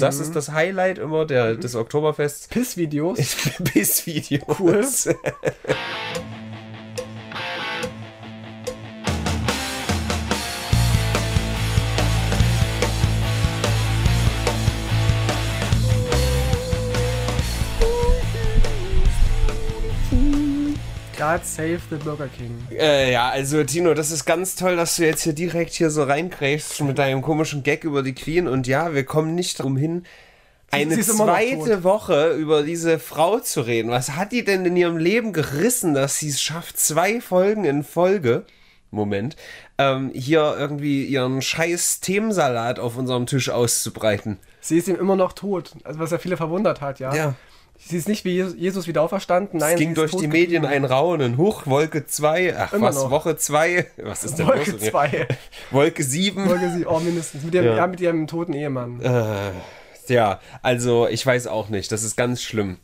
das ist das Highlight immer der, des Oktoberfests. Pissvideos. Pissvideos. Cool. God save the Burger King. Äh, ja, also Tino, das ist ganz toll, dass du jetzt hier direkt hier so reinkrächst mit deinem komischen Gag über die Queen. Und ja, wir kommen nicht drum hin, eine zweite. Woche über diese Frau zu reden. Was hat die denn in ihrem Leben gerissen, dass sie es schafft, zwei Folgen in Folge, Moment, ähm, hier irgendwie ihren scheiß Themensalat auf unserem Tisch auszubreiten? Sie ist ihm immer noch tot. Also was ja viele verwundert hat, ja. Ja. Sie ist nicht wie Jesus- wieder auferstanden. Nein, Es ging durch die Medien ein Raunen. Huch, Wolke 2, ach Immer was, noch. Woche 2, was ist denn Wolke los? mit mir? 2. Wolke 7. Folge sie, oh, mindestens. Mit ihrem, Ja. ja. mit ihrem toten Ehemann. Äh, ja, also ich weiß auch nicht, das ist ganz schlimm.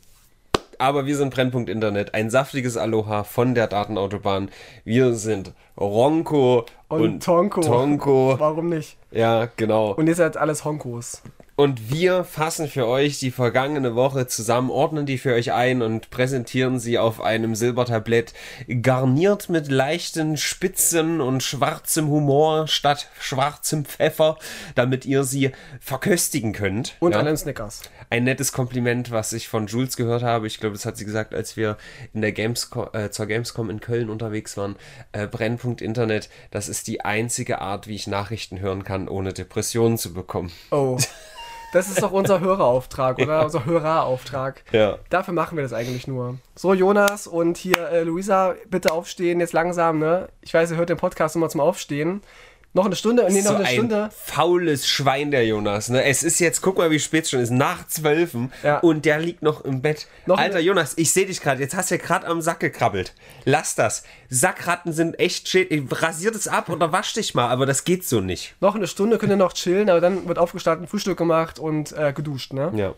Aber wir sind Brennpunkt Internet, ein saftiges Aloha von der Datenautobahn. Wir sind Ronco und, Und, Tonko. Tonko. Warum nicht? Ja, genau. Und jetzt halt alles Honkos. Und wir fassen für euch die vergangene Woche zusammen, ordnen die für euch ein und präsentieren sie auf einem Silbertablett, garniert mit leichten Spitzen und schwarzem Humor statt schwarzem Pfeffer, damit ihr sie verköstigen könnt. Und ja? einen Snickers. ein nettes Kompliment, was ich von Jules gehört habe. Ich glaube, das hat sie gesagt, als wir in der Gamescom, äh, zur Gamescom in Köln unterwegs waren. Äh, Brennpunkt Internet, das ist die einzige Art, wie ich Nachrichten hören kann, ohne Depressionen zu bekommen. Oh. Das ist doch unser Hörerauftrag, oder? Unser Hörerauftrag. Ja. Dafür machen wir das eigentlich nur. So, Jonas und hier äh, Luisa, bitte aufstehen, jetzt langsam, ne? Ich weiß, ihr hört den Podcast immer zum Aufstehen. Noch eine Stunde, nee, noch so eine ein Stunde. faules Schwein, der Jonas. Ne? Es ist jetzt, guck mal, wie spät es schon ist, nach zwölfen Ja. und der liegt noch im Bett. Noch Alter Jonas, ich sehe dich gerade, jetzt hast du ja gerade am Sack gekrabbelt. Lass das. Sackratten sind echt schädlich. Rasier das ab oder wasch dich mal, aber das geht so nicht. Noch eine Stunde könnt ihr noch chillen, aber dann wird aufgestanden, Frühstück gemacht und äh, geduscht, ne? Ja.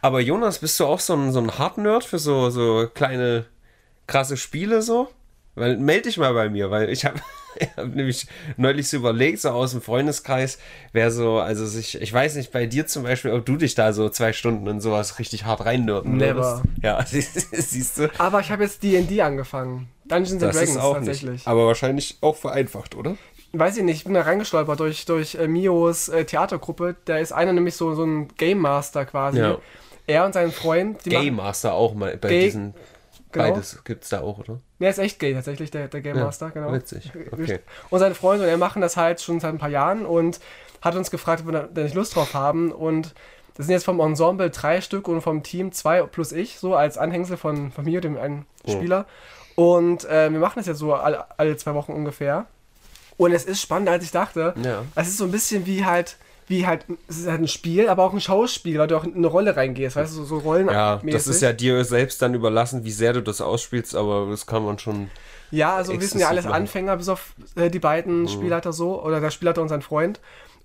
Aber Jonas, bist du auch so ein, so ein Hard-Nerd für so, so kleine, krasse Spiele so? Weil, meld dich mal bei mir, weil ich habe hab nämlich neulich so überlegt, so aus dem Freundeskreis, wer so, also sich, ich weiß nicht, bei dir zum Beispiel, ob du dich da so zwei Stunden in sowas richtig hart reinnörden Never. würdest. Ja, siehst du? Aber ich habe jetzt D&D angefangen. Dungeons and Dragons auch tatsächlich. nicht. Aber wahrscheinlich auch vereinfacht, oder? Weiß ich nicht, ich bin da reingestolpert durch, durch äh, Mios äh, Theatergruppe. Da ist einer nämlich so, so ein Game Master quasi. Ja. Er und sein Freund, Game machen. Master auch mal bei Gay- diesen. Genau. Beides gibt's da auch, oder? Der ist echt gay tatsächlich, der, der Game Ja, Master, genau. witzig. Okay. Und seine Freunde und er machen das halt schon seit ein paar Jahren und hat uns gefragt, ob wir da nicht Lust drauf haben. Und das sind jetzt vom Ensemble drei Stück und vom Team zwei plus ich, so als Anhängsel von, von mir, dem einen Oh. Spieler. Und äh, wir machen das jetzt so alle, alle zwei Wochen ungefähr. Und es ist spannender, als ich dachte. Ja. Es ist so ein bisschen wie halt, wie halt, es ist halt ein Spiel, aber auch ein Schauspiel, weil du auch in eine Rolle reingehst, weißt du, so, so Rollen. Ja, das ist ja dir selbst dann überlassen, wie sehr du das ausspielst, aber das kann man schon. Ja, also wir sind ja alles machen. Anfänger, bis auf äh, die Mhm. beiden Spielleiter so, oder der Spielleiter und sein Freund.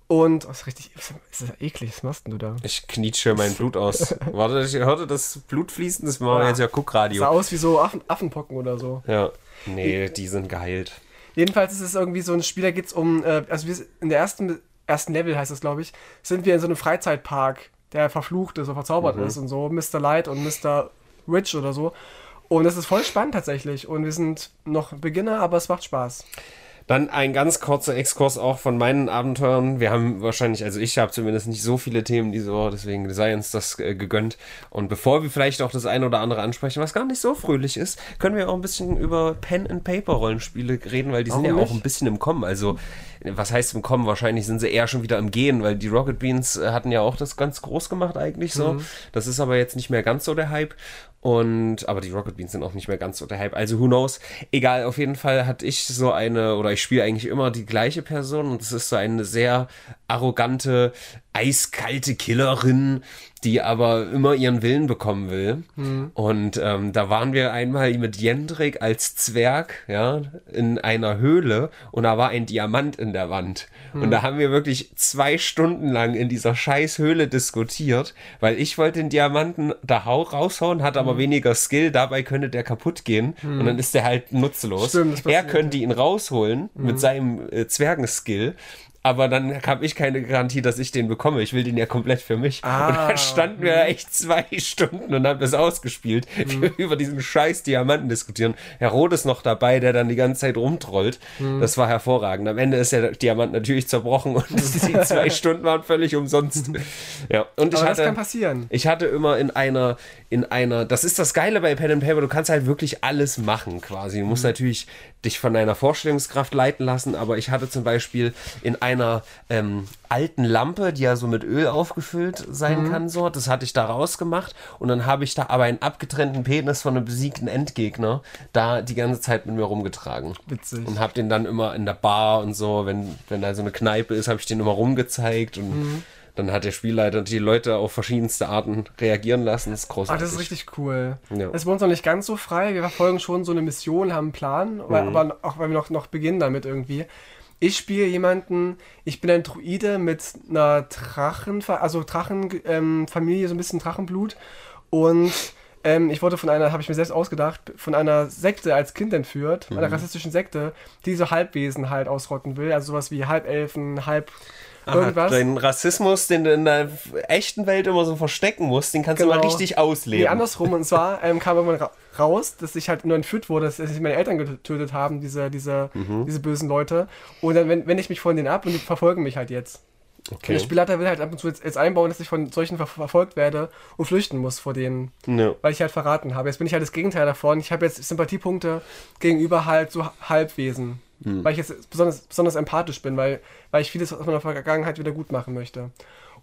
Und, oh, ist richtig, ist das eklig, was machst denn du da? Ich knietsche mein Blut aus. Warte, ich hörte das Blut fließen, das war Ja. jetzt ja Sah Guckradio. aus wie so Affen, Affenpocken oder so. Ja. Nee, die sind geheilt. Jedenfalls ist es irgendwie so ein Spiel, da geht es um, äh, also wir, in der ersten, ersten Level heißt es, glaube ich, sind wir in so einem Freizeitpark, der verflucht ist oder verzaubert Mhm. ist und so, Mr. Light und Mr. Rich oder so. Und es ist voll spannend tatsächlich. Und wir sind noch Beginner, aber es macht Spaß. Dann ein ganz kurzer Exkurs auch von meinen Abenteuern. Wir haben wahrscheinlich, also ich habe zumindest nicht so viele Themen diese Woche, deswegen sei uns das äh, gegönnt. Und bevor wir vielleicht auch das eine oder andere ansprechen, was gar nicht so fröhlich ist, können wir auch ein bisschen über Pen-and-Paper-Rollenspiele reden, weil die sind ja Warum auch nicht? ein bisschen im Kommen. Also, was heißt im Kommen? Wahrscheinlich sind sie eher schon wieder im Gehen, weil die Rocket Beans äh, hatten ja auch das ganz groß gemacht eigentlich so. Mhm. Das ist aber jetzt nicht mehr ganz so der Hype. Und, aber die Rocket Beans sind auch nicht mehr ganz so der Hype. Also, who knows? Egal, auf jeden Fall hatte ich so eine, oder ich spiele eigentlich immer die gleiche Person und es ist so eine sehr arrogante, eiskalte Killerin, die aber immer ihren Willen bekommen will. Und ähm, da waren wir einmal mit Jendrik als Zwerg, ja, in einer Höhle und da war ein Diamant in der Wand. Und da haben wir wirklich zwei Stunden lang in dieser scheiß Höhle diskutiert, weil ich wollte den Diamanten da hau raushauen, hatte aber weniger Skill, dabei könnte der kaputt gehen und dann ist der halt nutzlos. Stimmt, er könnte ihn rausholen mit seinem äh, Zwergenskill. Aber dann habe ich keine Garantie, dass ich den bekomme. Ich will den ja komplett für mich. Ah, und dann standen wir echt zwei Stunden und haben das ausgespielt, Mhm. über diesen scheiß Diamanten diskutieren. Herr Roth ist noch dabei, der dann die ganze Zeit rumtrollt. Mhm. Das war hervorragend. Am Ende ist der Diamant natürlich zerbrochen und die zwei Stunden waren völlig umsonst. Ja, und ich Aber das hatte, kann passieren. ich hatte immer in einer, in einer, das ist das Geile bei Pen and Paper, du kannst halt wirklich alles machen quasi. Du musst natürlich dich von deiner Vorstellungskraft leiten lassen, aber ich hatte zum Beispiel in einer ähm, alten Lampe, die ja so mit Öl aufgefüllt sein kann, so, das hatte ich da rausgemacht und dann habe ich da aber einen abgetrennten Penis von einem besiegten Endgegner da die ganze Zeit mit mir rumgetragen. Witzig. Und habe den dann immer in der Bar und so, wenn, wenn da so eine Kneipe ist, habe ich den immer rumgezeigt und Mhm. Dann hat der Spielleiter die Leute auf verschiedenste Arten reagieren lassen. Das ist Ah, großartig. das ist richtig cool. Ja. Das ist bei uns noch nicht ganz so frei. Wir verfolgen schon so eine Mission, haben einen Plan, weil, Mhm. aber auch weil wir noch, noch beginnen damit irgendwie. Ich spiele jemanden, ich bin ein Druide mit einer Drachen, also Drachenfamilie, ähm, so ein bisschen Drachenblut. Und ähm, ich wurde von einer, habe ich mir selbst ausgedacht, von einer Sekte als Kind entführt, Mhm. einer rassistischen Sekte, die so Halbwesen halt ausrotten will. Also sowas wie Halbelfen, halb Aha, irgendwas. Den Rassismus, den du in der echten Welt immer so verstecken musst, den kannst du Genau. mal richtig ausleben. Nee, andersrum. Und zwar ähm, kam irgendwann ra raus, dass ich halt nur entführt wurde, dass sich meine Eltern getötet haben, diese, diese, Mhm. diese bösen Leute. Und dann wende ich mich von denen ab und die verfolgen mich halt jetzt. Und okay. der Spielleiter will halt ab und zu jetzt, jetzt einbauen, dass ich von solchen ver verfolgt werde und flüchten muss vor denen, Ja. weil ich halt verraten habe. Jetzt bin ich halt das Gegenteil davon. Ich habe jetzt Sympathiepunkte gegenüber halt so Halbwesen. Hm. Weil ich jetzt besonders, besonders empathisch bin, weil, weil ich vieles aus meiner Vergangenheit wieder gut machen möchte.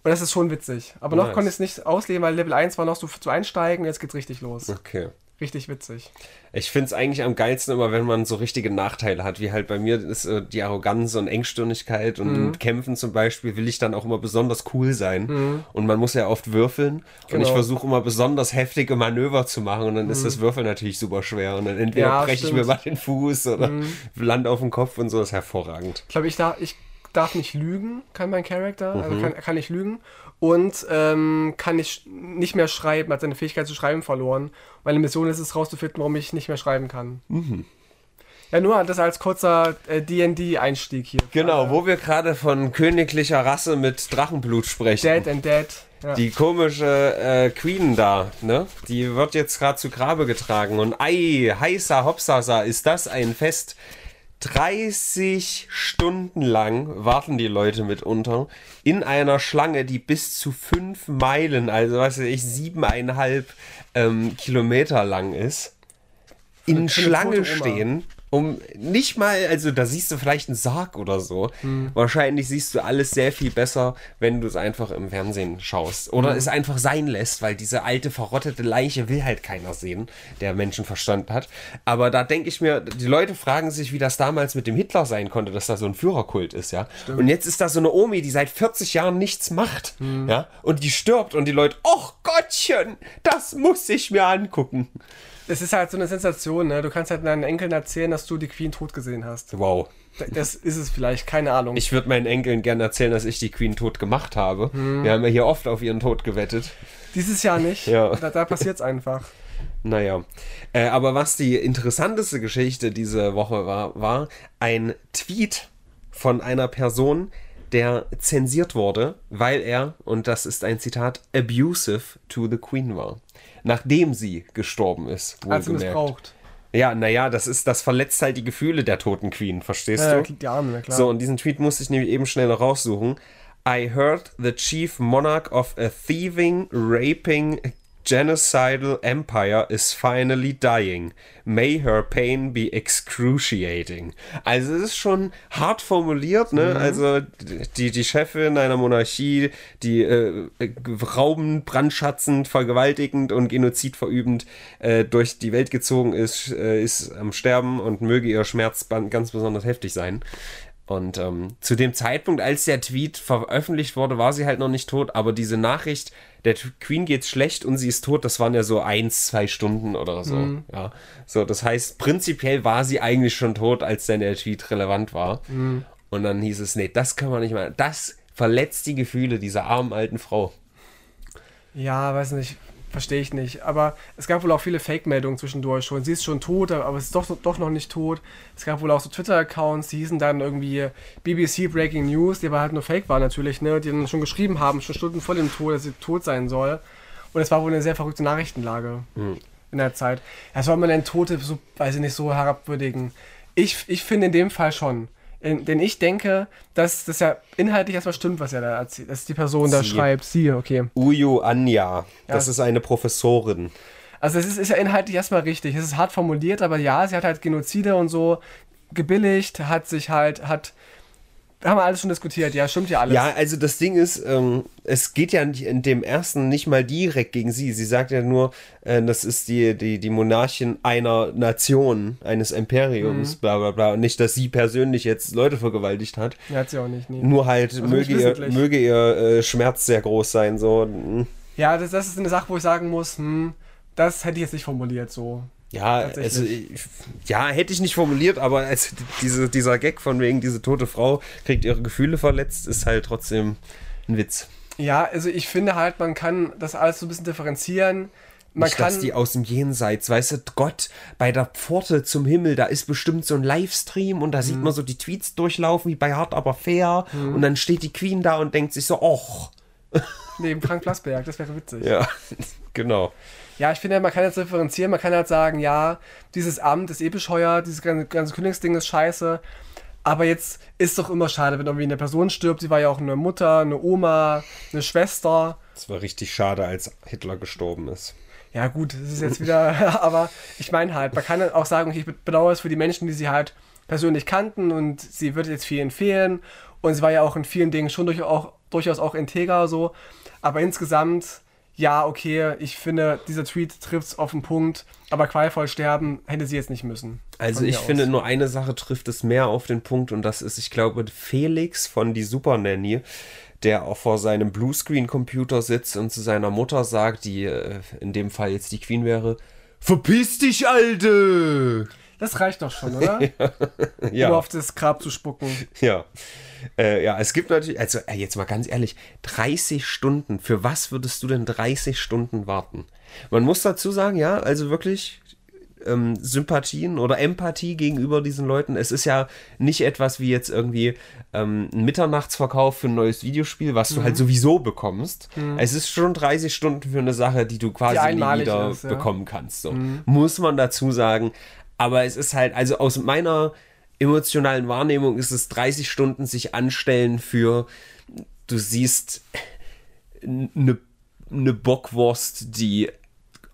Und das ist schon witzig. Aber noch Nice. konnte ich es nicht ausleben, weil Level 1 war noch so zu einsteigen, jetzt geht's richtig los. Okay. Richtig witzig. Ich finde es eigentlich am geilsten immer, wenn man so richtige Nachteile hat, wie halt bei mir ist äh, die Arroganz und Engstirnigkeit und Mhm. Kämpfen zum Beispiel will ich dann auch immer besonders cool sein und man muss ja oft würfeln und ich Mhm. Genau. versuche immer besonders heftige Manöver zu machen und dann ist das Würfeln natürlich super schwer und dann entweder Mhm. Ja, breche ich mir mal den Fuß oder land auf den Kopf und so, das ist hervorragend. Ich glaube, ich, darf ich darf nicht lügen, kann mein Charakter. Mhm. Also kann, kann nicht lügen. Und ähm, kann ich nicht mehr schreiben, hat seine Fähigkeit zu schreiben verloren. Meine Mission ist es, rauszufinden, warum ich nicht mehr schreiben kann. Mhm. Ja, nur das als kurzer äh, D&D-Einstieg hier. Genau, wo wir gerade von königlicher Rasse mit Drachenblut sprechen. Dead and Dead. Ja. Die komische äh, Queen da, ne? Die wird jetzt gerade zu Grabe getragen. Und ei, heißer Hopsasa, ist das ein Fest. 30 Stunden lang warten die Leute mitunter in einer Schlange, die bis zu fünf Meilen, also was weiß ich, siebeneinhalb ähm, Kilometer lang ist. In Schlange stehen, um nicht mal, also da siehst du vielleicht einen Sarg oder so. Hm. Wahrscheinlich siehst du alles sehr viel besser, wenn du es einfach im Fernsehen schaust. Oder Hm. es einfach sein lässt, weil diese alte, verrottete Leiche will halt keiner sehen, der Menschenverstand hat. Aber da denke ich mir, die Leute fragen sich, wie das damals mit dem Hitler sein konnte, dass da so ein Führerkult ist, ja. Und jetzt ist da so eine Omi, die seit 40 Jahren nichts macht, Hm. ja. Und die stirbt und die Leute, ach Gottchen, das muss ich mir angucken. Es ist halt so eine Sensation, ne? Du kannst halt deinen Enkeln erzählen, dass du die Queen tot gesehen hast. Wow. Das ist es vielleicht, keine Ahnung. Ich würde meinen Enkeln gerne erzählen, dass ich die Queen tot gemacht habe. Hm. Wir haben ja hier oft auf ihren Tod gewettet. Dieses Jahr nicht. Ja. Da, da passiert es einfach. Naja. Äh, aber was die interessanteste Geschichte diese Woche war, war ein Tweet von einer Person, der zensiert wurde, weil er, und das ist ein Zitat, abusive to the Queen war. Nachdem sie gestorben ist. Als sie wohlgemerkt. missbraucht. Ja, naja, das ist, das verletzt halt die Gefühle der toten Queen, verstehst Ja, du? die Arme, klar. So, und diesen Tweet musste ich nämlich eben schnell noch raussuchen. I heard the chief monarch of a thieving, raping, genocidal empire is finally dying. May her pain be excruciating. Also es ist schon hart formuliert, ne? Also die, die Chefin einer Monarchie, die äh, äh, raubend, brandschatzend, vergewaltigend und Genozid verübend äh, durch die Welt gezogen ist, äh, ist am Sterben und möge ihr Schmerz ganz besonders heftig sein. Und ähm, zu dem Zeitpunkt, als der Tweet veröffentlicht wurde, war sie halt noch nicht tot, aber diese Nachricht, der Queen geht's schlecht und sie ist tot, das waren ja so eins, zwei Stunden oder so. Ja. So, das heißt, prinzipiell war sie eigentlich schon tot, als dann der Tweet relevant war. Und dann hieß es, nee, das kann man nicht mal. Das verletzt die Gefühle dieser armen alten Frau. Ja, weiß nicht. Verstehe ich nicht. Aber es gab wohl auch viele Fake-Meldungen zwischendurch schon. Sie ist schon tot, aber es ist doch, doch noch nicht tot. Es gab wohl auch so Twitter-Accounts, die hießen dann irgendwie BBC Breaking News, die aber halt nur Fake waren natürlich, ne? Die dann schon geschrieben haben, schon Stunden vor dem Tod, dass sie tot sein soll. Und es war wohl eine sehr verrückte Nachrichtenlage mhm. in der Zeit. Ja, soll man denn Tote so, weiß ich nicht, so herabwürdigen? Ich, ich finde in dem Fall schon. In, denn ich denke, dass das ja inhaltlich erstmal stimmt, was er da erzählt, dass die Person sie. da schreibt. Sie, okay. Uyu Anja, das ja. ist eine Professorin. Also es ist, ist ja inhaltlich erstmal richtig. Es ist hart formuliert, aber ja, sie hat halt Genozide und so gebilligt, hat sich halt, hat haben wir alles schon diskutiert, ja, stimmt ja alles. Ja, also das Ding ist, ähm, es geht ja in dem ersten nicht mal direkt gegen sie. Sie sagt ja nur, äh, das ist die, die, die Monarchin einer Nation, eines Imperiums, mhm. bla bla bla. Und nicht, dass sie persönlich jetzt Leute vergewaltigt hat. Ja, hat sie auch nicht, nee. Nur halt, also möge, ihr, möge ihr äh, Schmerz sehr groß sein, so. Hm. Ja, das, das ist eine Sache, wo ich sagen muss, hm, das hätte ich jetzt nicht formuliert, so. Ja, also, ja, hätte ich nicht formuliert, aber also diese, dieser Gag von wegen, diese tote Frau kriegt ihre Gefühle verletzt, ist halt trotzdem ein Witz. Ja, also ich finde halt, man kann das alles so ein bisschen differenzieren. Man nicht, kann, dass die aus dem Jenseits, weißt du, Gott, bei der Pforte zum Himmel, da ist bestimmt so ein Livestream und da sieht mhm. man so die Tweets durchlaufen, wie bei Hart aber fair. Mhm. Und dann steht die Queen da und denkt sich so, och. Neben Frank Plasberg, das wäre witzig. Ja, genau. Ja, ich finde, man kann jetzt differenzieren, man kann halt sagen, ja, dieses Amt ist eh bescheuert, dieses ganze, ganze Königsding ist scheiße. Aber jetzt ist doch immer schade, wenn irgendwie eine Person stirbt. Sie war ja auch eine Mutter, eine Oma, eine Schwester. Es war richtig schade, als Hitler gestorben ist. Ja, gut, das ist jetzt wieder, aber ich meine halt, man kann auch sagen, okay, ich bedauere es für die Menschen, die sie halt persönlich kannten und sie wird jetzt vielen fehlen. Und sie war ja auch in vielen Dingen schon durch auch, durchaus auch integer so. Aber insgesamt ja, okay, ich finde, dieser Tweet trifft es auf den Punkt, aber qualvoll sterben hätte sie jetzt nicht müssen. Also ich finde, aus. nur eine Sache trifft es mehr auf den Punkt und das ist, ich glaube, Felix von die Super Nanny, der auch vor seinem Bluescreen-Computer sitzt und zu seiner Mutter sagt, die äh, in dem Fall jetzt die Queen wäre, Verpiss dich, Alte! Das reicht doch schon, oder? ja. Um auf das Grab zu spucken. Ja. Äh, ja, es gibt natürlich, also äh, jetzt mal ganz ehrlich, 30 Stunden, für was würdest du denn 30 Stunden warten? Man muss dazu sagen, ja, also wirklich ähm, Sympathien oder Empathie gegenüber diesen Leuten. Es ist ja nicht etwas wie jetzt irgendwie ähm, ein Mitternachtsverkauf für ein neues Videospiel, was mhm. du halt mhm. sowieso bekommst. Mhm. Es ist schon 30 Stunden für eine Sache, die du quasi die nie wieder ist, ja. bekommen kannst. So. Mhm. Muss man dazu sagen. Aber es ist halt, also aus meiner emotionalen Wahrnehmung ist es 30 Stunden sich anstellen für, du siehst eine ne Bockwurst, die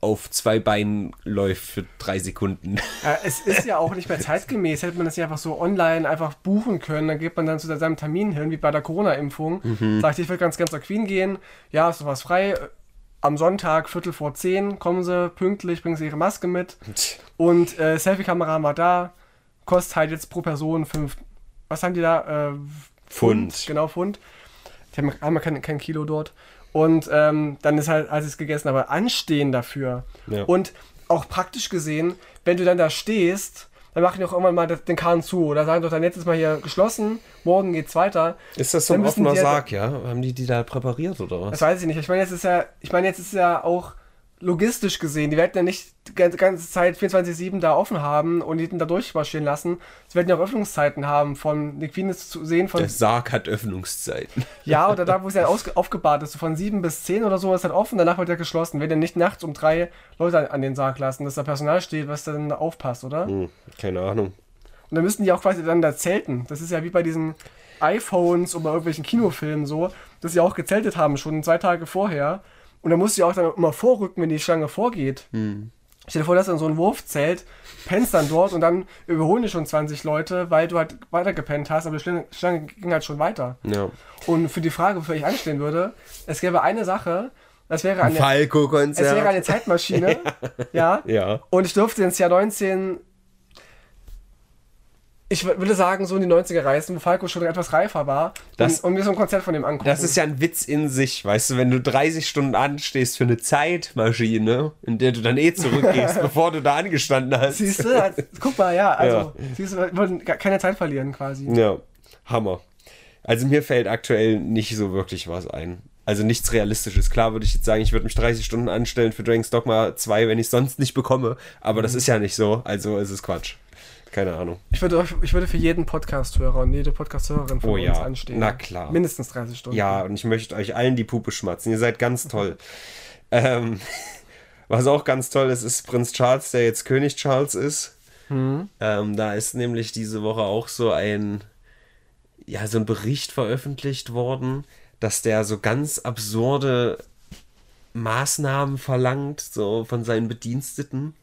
auf zwei Beinen läuft für drei Sekunden. Es ist ja auch nicht mehr zeitgemäß. Hätte man das ja einfach so online einfach buchen können, dann geht man dann zu seinem Termin hin, wie bei der Corona-Impfung. Mhm. Sagt, ich will ganz, ganz zur Queen gehen. Ja, ist was frei. Am Sonntag, Viertel vor zehn, kommen sie pünktlich, bringen sie ihre Maske mit. Und äh, Selfie-Kamera war da kostet halt jetzt pro Person fünf. Was haben die da? Äh, Pfund. Pfund. Genau, Pfund. Die haben einmal kein, kein Kilo dort. Und ähm, dann ist halt, als ich es gegessen habe, anstehen dafür. Ja. Und auch praktisch gesehen, wenn du dann da stehst, dann machen die auch irgendwann mal den Kahn zu. Oder sagen doch dann jetzt ist mal hier geschlossen, morgen geht's weiter. Ist das so ein offener Sarg, ja? Haben die die da präpariert oder was? Das weiß ich nicht. Ich meine, jetzt ist ja, ich meine, jetzt ist ja auch logistisch gesehen, die werden ja nicht die ganze Zeit 24-7 da offen haben und die da durchmarschieren lassen. Sie werden ja auch Öffnungszeiten haben, von Queen zu sehen. Von, Der Sarg hat Öffnungszeiten. Ja, oder da, wo es ja aufgebahrt ist, von 7 bis 10 oder so ist halt offen, danach wird er geschlossen. Werden ja nicht nachts um drei Leute an den Sarg lassen, dass da Personal steht, was dann da aufpasst, oder? Hm, keine Ahnung. Und dann müssten die auch quasi dann da zelten. Das ist ja wie bei diesen iPhones oder irgendwelchen Kinofilmen so, dass sie auch gezeltet haben, schon zwei Tage vorher und dann musst du ja auch dann immer vorrücken, wenn die Schlange vorgeht. Hm. Stell dir vor, dass dann so ein Wurfzelt, pennst dann dort und dann überholen dich schon 20 Leute, weil du halt weiter gepennt hast, aber die Schlange, Schlange ging halt schon weiter. Ja. Und für die Frage, wofür ich anstehen würde, es gäbe eine Sache, das wäre eine, es wäre eine Zeitmaschine. ja. ja. ja. Und ich durfte ins Jahr 19 ich würde sagen, so in die 90er reisen, wo Falco schon etwas reifer war das, und, und, mir so ein Konzert von dem angucken. Das ist ja ein Witz in sich, weißt du, wenn du 30 Stunden anstehst für eine Zeitmaschine, in der du dann eh zurückgehst, bevor du da angestanden hast. Siehst du, also, guck mal, ja, also, ja. siehst du, wir wollen keine Zeit verlieren quasi. Ja, Hammer. Also mir fällt aktuell nicht so wirklich was ein. Also nichts Realistisches. Klar würde ich jetzt sagen, ich würde mich 30 Stunden anstellen für Dragon's Dogma 2, wenn ich es sonst nicht bekomme. Aber das ist ja nicht so. Also ist es Quatsch. Keine Ahnung. Ich würde, ich würde für jeden Podcast-Hörer und jede Podcast-Hörerin von Oh uns ja, anstehen. na klar. Mindestens 30 Stunden. Ja, und ich möchte euch allen die Puppe schmatzen. Ihr seid ganz toll. ähm, was auch ganz toll ist, ist Prinz Charles, der jetzt König Charles ist. Hm. Ähm, da ist nämlich diese Woche auch so ein, ja, so ein Bericht veröffentlicht worden, dass der so ganz absurde Maßnahmen verlangt, so von seinen Bediensteten.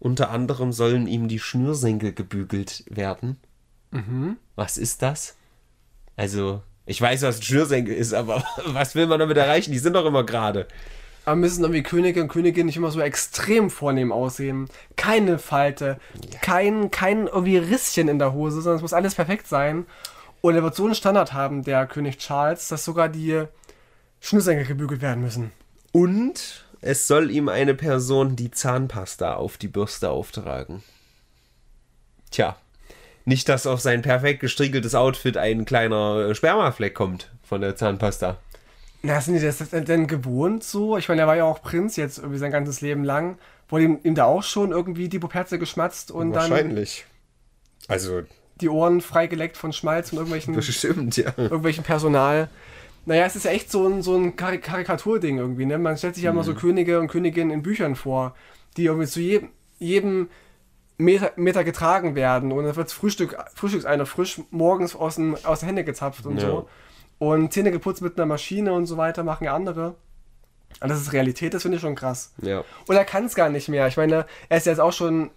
Unter anderem sollen ihm die Schnürsenkel gebügelt werden. Was ist das? Also, ich weiß, was ein Schnürsenkel ist, aber was will man damit erreichen? Die sind doch immer gerade. Aber müssen irgendwie Könige und Königinnen nicht immer so extrem vornehm aussehen. Keine Falte, kein, kein irgendwie Risschen in der Hose, sondern es muss alles perfekt sein. Und er wird so einen Standard haben, der König Charles, dass sogar die Schnürsenkel gebügelt werden müssen. Und es soll ihm eine Person die Zahnpasta auf die Bürste auftragen. Tja, nicht, dass auf sein perfekt gestriegeltes Outfit ein kleiner Spermafleck kommt von der Zahnpasta. Na, sind die das denn gewohnt so? Ich meine, er war ja auch Prinz jetzt irgendwie sein ganzes Leben lang. Wurde ihm, ihm da auch schon irgendwie die Puperze geschmatzt und dann Wahrscheinlich. Also, die Ohren freigeleckt von Schmalz und irgendwelchen, bestimmt, ja. irgendwelchen Personal. Naja, es ist ja echt so ein, so ein Karik Karikaturding irgendwie, ne? Man stellt sich ja immer so Könige und Königinnen in Büchern vor, die irgendwie zu jedem, jedem Meter, Meter getragen werden und dann wird Frühstück, Frühstückseiner frisch morgens aus, den, aus den Händen gezapft und Ja. so. Und Zähne geputzt mit einer Maschine und so weiter machen ja andere. Und das ist Realität, das finde ich schon krass. Ja. Und er kann es gar nicht mehr. Ich meine, er ist jetzt auch schon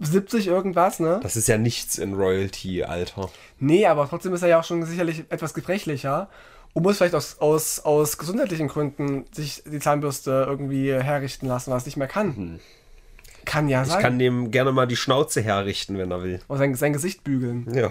70 irgendwas, ne? Das ist ja nichts in Royalty, Alter. Nee, aber trotzdem ist er ja auch schon sicherlich etwas gebrechlicher und muss vielleicht aus, aus, aus gesundheitlichen Gründen sich die Zahnbürste irgendwie herrichten lassen, was er nicht mehr kann. Kann ja Ich sein. kann dem gerne mal die Schnauze herrichten, wenn er will. Oder sein, sein Gesicht bügeln. Ja.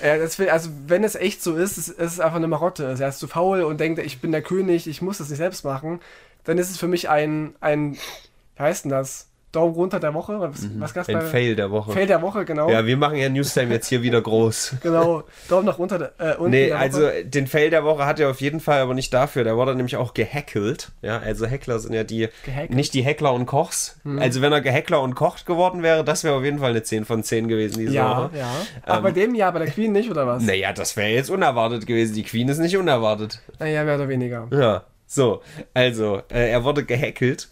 Er, das will, also, wenn es echt so ist, es ist es einfach eine Marotte. Er ist zu faul und denkt, ich bin der König, ich muss das nicht selbst machen. Dann ist es für mich ein, ein wie heißt denn das? Daumen runter der Woche? Was, was gab's Ein bei Fail der Woche. Fail der Woche, genau. Ja, wir machen ja Newstime jetzt hier wieder groß. Genau. Daumen nach unter, der- äh, unten Nee, also den Fail der Woche hat er auf jeden Fall, aber nicht dafür. Der wurde nämlich auch gehackelt. Ja, also Hackler sind ja die, Gehackelt? Nicht die Hackler und Kochs. Also wenn er gehackler und kocht geworden wäre, das wäre auf jeden Fall eine 10 von 10 gewesen diese Ja, Woche. ja. Aber bei dem ja, bei der Queen nicht, oder was? Naja, das wäre jetzt unerwartet gewesen. Die Queen ist nicht unerwartet. Naja, mehr oder weniger. Ja, so, also, äh, er wurde gehackelt.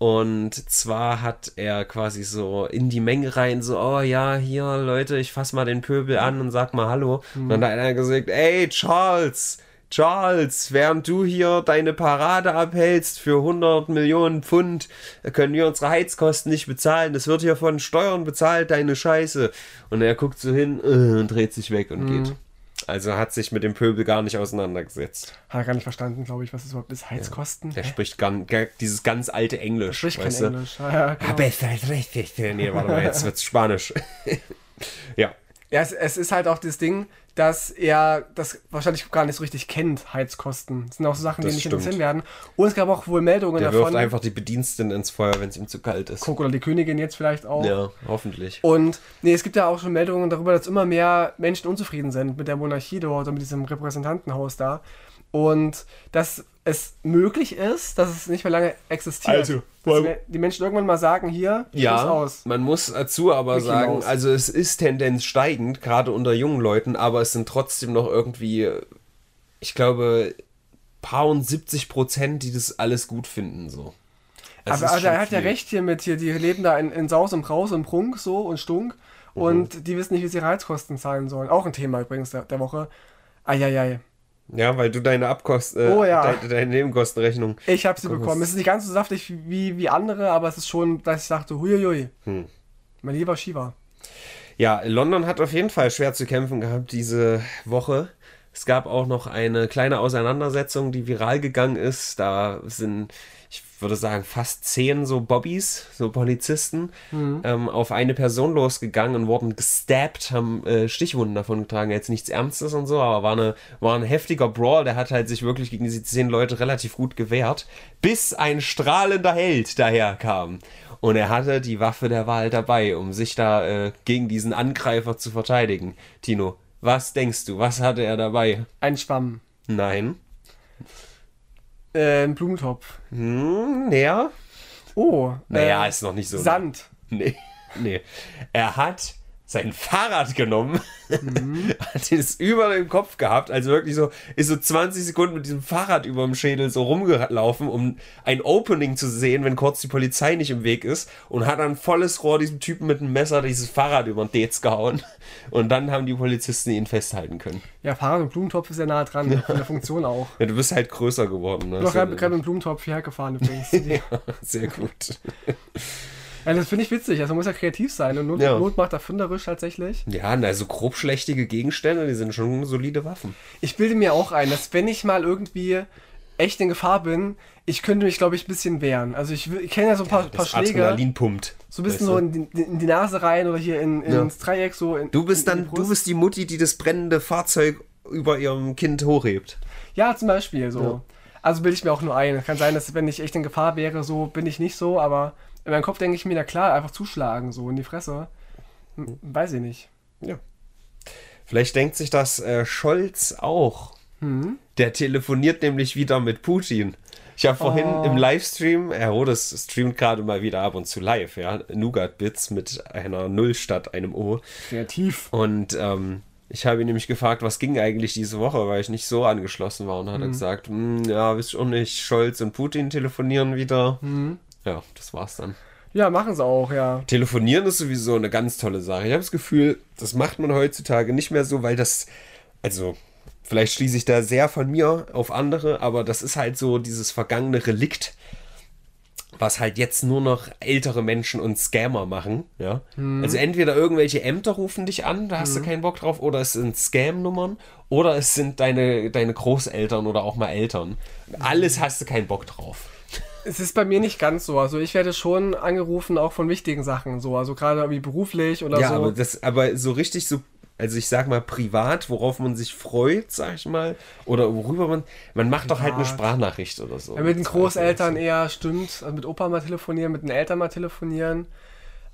Und zwar hat er quasi so in die Menge rein, so, oh ja, hier, Leute, ich fass mal den Pöbel an und sag mal Hallo. Und dann hat einer gesagt, ey, Charles, Charles, während du hier deine Parade abhältst für 100 Millionen Pfund, können wir unsere Heizkosten nicht bezahlen. Das wird hier von Steuern bezahlt, deine Scheiße. Und er guckt so hin äh, und dreht sich weg und geht. Also hat sich mit dem Pöbel gar nicht auseinandergesetzt. Hat er gar nicht verstanden, glaube ich, was das überhaupt ist. Heizkosten? Der Hä? spricht gar, dieses ganz alte Englisch. Spricht kein du? Englisch. Ja, ja, genau. Aber es ist richtig. Nee, warte mal, jetzt wird's Spanisch. ja. ja es, es ist halt auch das Ding, dass er das wahrscheinlich gar nicht so richtig kennt, Heizkosten. Das sind auch so Sachen, die Das nicht stimmt. interessieren werden. Und es gab auch wohl Meldungen Der davon. wirft einfach die Bediensteten ins Feuer, wenn es ihm zu kalt ist. Guck, oder die Königin jetzt vielleicht auch. Ja, hoffentlich. Und nee, es gibt ja auch schon Meldungen darüber, dass immer mehr Menschen unzufrieden sind mit der Monarchie dort und mit diesem Repräsentantenhaus da. Und dass es möglich ist, dass es nicht mehr lange existiert. Also, die Menschen irgendwann mal sagen, hier, Ja, aus. man muss dazu aber Mickey sagen, Mouse. also es ist Tendenz steigend, gerade unter jungen Leuten, aber es sind trotzdem noch irgendwie, ich glaube, paar und 70 Prozent, die das alles gut finden, so. Es Aber also er hat ja viel. recht hier mit hier, die leben da in, in Saus und Braus und Prunk so und Stunk Mhm. und die wissen nicht, wie sie ihre Heizkosten zahlen sollen. Auch ein Thema übrigens der, der Woche. Eieiei. Ja, weil du deine Abkosten, äh, Oh ja. deine, deine Nebenkostenrechnung. Ich habe sie Guck, bekommen. Es ist nicht ganz so saftig wie, wie andere, aber es ist schon, dass ich dachte, huiuiui. Hm. Mein lieber Shiva. Ja, London hat auf jeden Fall schwer zu kämpfen gehabt diese Woche. Es gab auch noch eine kleine Auseinandersetzung, die viral gegangen ist. Da sind, würde sagen, fast zehn so Bobbys, so Polizisten, ähm, auf eine Person losgegangen und wurden gestabbt, haben äh, Stichwunden davon getragen. Jetzt nichts Ernstes und so, aber war, eine, war ein heftiger Brawl. Der hat halt sich wirklich gegen diese zehn Leute relativ gut gewehrt, bis ein strahlender Held daherkam. Und er hatte die Waffe der Wahl dabei, um sich da äh, gegen diesen Angreifer zu verteidigen. Tino, was denkst du? Was hatte er dabei? Ein Schwamm. Nein. Äh, ein Blumentopf. Hm, näher? Oh. Naja, äh, ist noch nicht so. Sand. Nee, nee. Er hat sein Fahrrad genommen, hat es über dem Kopf gehabt, also wirklich so, ist so 20 Sekunden mit diesem Fahrrad über dem Schädel so rumgelaufen, um ein Opening zu sehen, wenn kurz die Polizei nicht im Weg ist und hat dann volles Rohr diesem Typen mit einem Messer dieses Fahrrad über den Dez gehauen und dann haben die Polizisten ihn festhalten können. Ja, Fahrrad und Blumentopf ist ja nah dran, von der Funktion auch. Ja, du bist halt größer geworden. Ne? Ich bin gerade mit dem Blumentopf hierher gefahren übrigens. ja. Sehr gut. Das finde ich witzig, also man muss ja kreativ sein und Not, Ja. Not macht erfinderisch tatsächlich. Ja, also grobschlächtige Gegenstände, die sind schon solide Waffen. Ich bilde mir auch ein, dass wenn ich mal irgendwie echt in Gefahr bin, ich könnte mich, glaube ich, ein bisschen wehren. Also ich, ich kenne ja so ein paar, paar Das Schläge, Adrenalin pumpt. so ein bisschen weißt so du? in die, in die Nase rein oder hier in, Ja. ins Dreieck so. In, Du bist in dann, du bist die Mutti, die das brennende Fahrzeug über ihrem Kind hochhebt. Ja, zum Beispiel so. Ja. Also bilde ich mir auch nur ein. Kann sein, dass wenn ich echt in Gefahr wäre, so bin ich nicht so, aber in meinem Kopf denke ich mir, na klar, einfach zuschlagen, so in die Fresse. Hm, Weiß ich nicht. Ja. Vielleicht denkt sich das äh, Scholz auch. Hm? Der telefoniert nämlich wieder mit Putin. Ich habe vorhin Oh. im Livestream, Herr Rodes streamt gerade mal wieder ab und zu live, ja, Nougat-Bits mit einer Null statt einem O. Kreativ. Und ähm, ich habe ihn nämlich gefragt, was ging eigentlich diese Woche, weil ich nicht so angeschlossen war. Und hat er gesagt, "Hm, ja, wisst ihr auch nicht, Scholz und Putin telefonieren wieder. Ja, das war's dann. Ja, machen sie auch, ja. Telefonieren ist sowieso eine ganz tolle Sache. Ich habe das Gefühl, das macht man heutzutage nicht mehr so, weil das, also vielleicht schließe ich da sehr von mir auf andere, aber das ist halt so dieses vergangene Relikt, was halt jetzt nur noch ältere Menschen und Scammer machen, ja. Also entweder irgendwelche Ämter rufen dich an, da hast du keinen Bock drauf, oder es sind Scam-Nummern, oder es sind deine, deine Großeltern oder auch mal Eltern. Alles hast du keinen Bock drauf. Es ist bei mir nicht ganz so. Also ich werde schon angerufen, auch von wichtigen Sachen, so. Also gerade wie beruflich oder Ja, so. aber das, aber so richtig so, also ich sag mal privat, worauf man sich freut, sag ich mal, oder worüber man, man macht doch halt eine Privat. Sprachnachricht oder so. Ja, mit den Großeltern eher stimmt. Also mit Opa mal telefonieren, mit den Eltern mal telefonieren.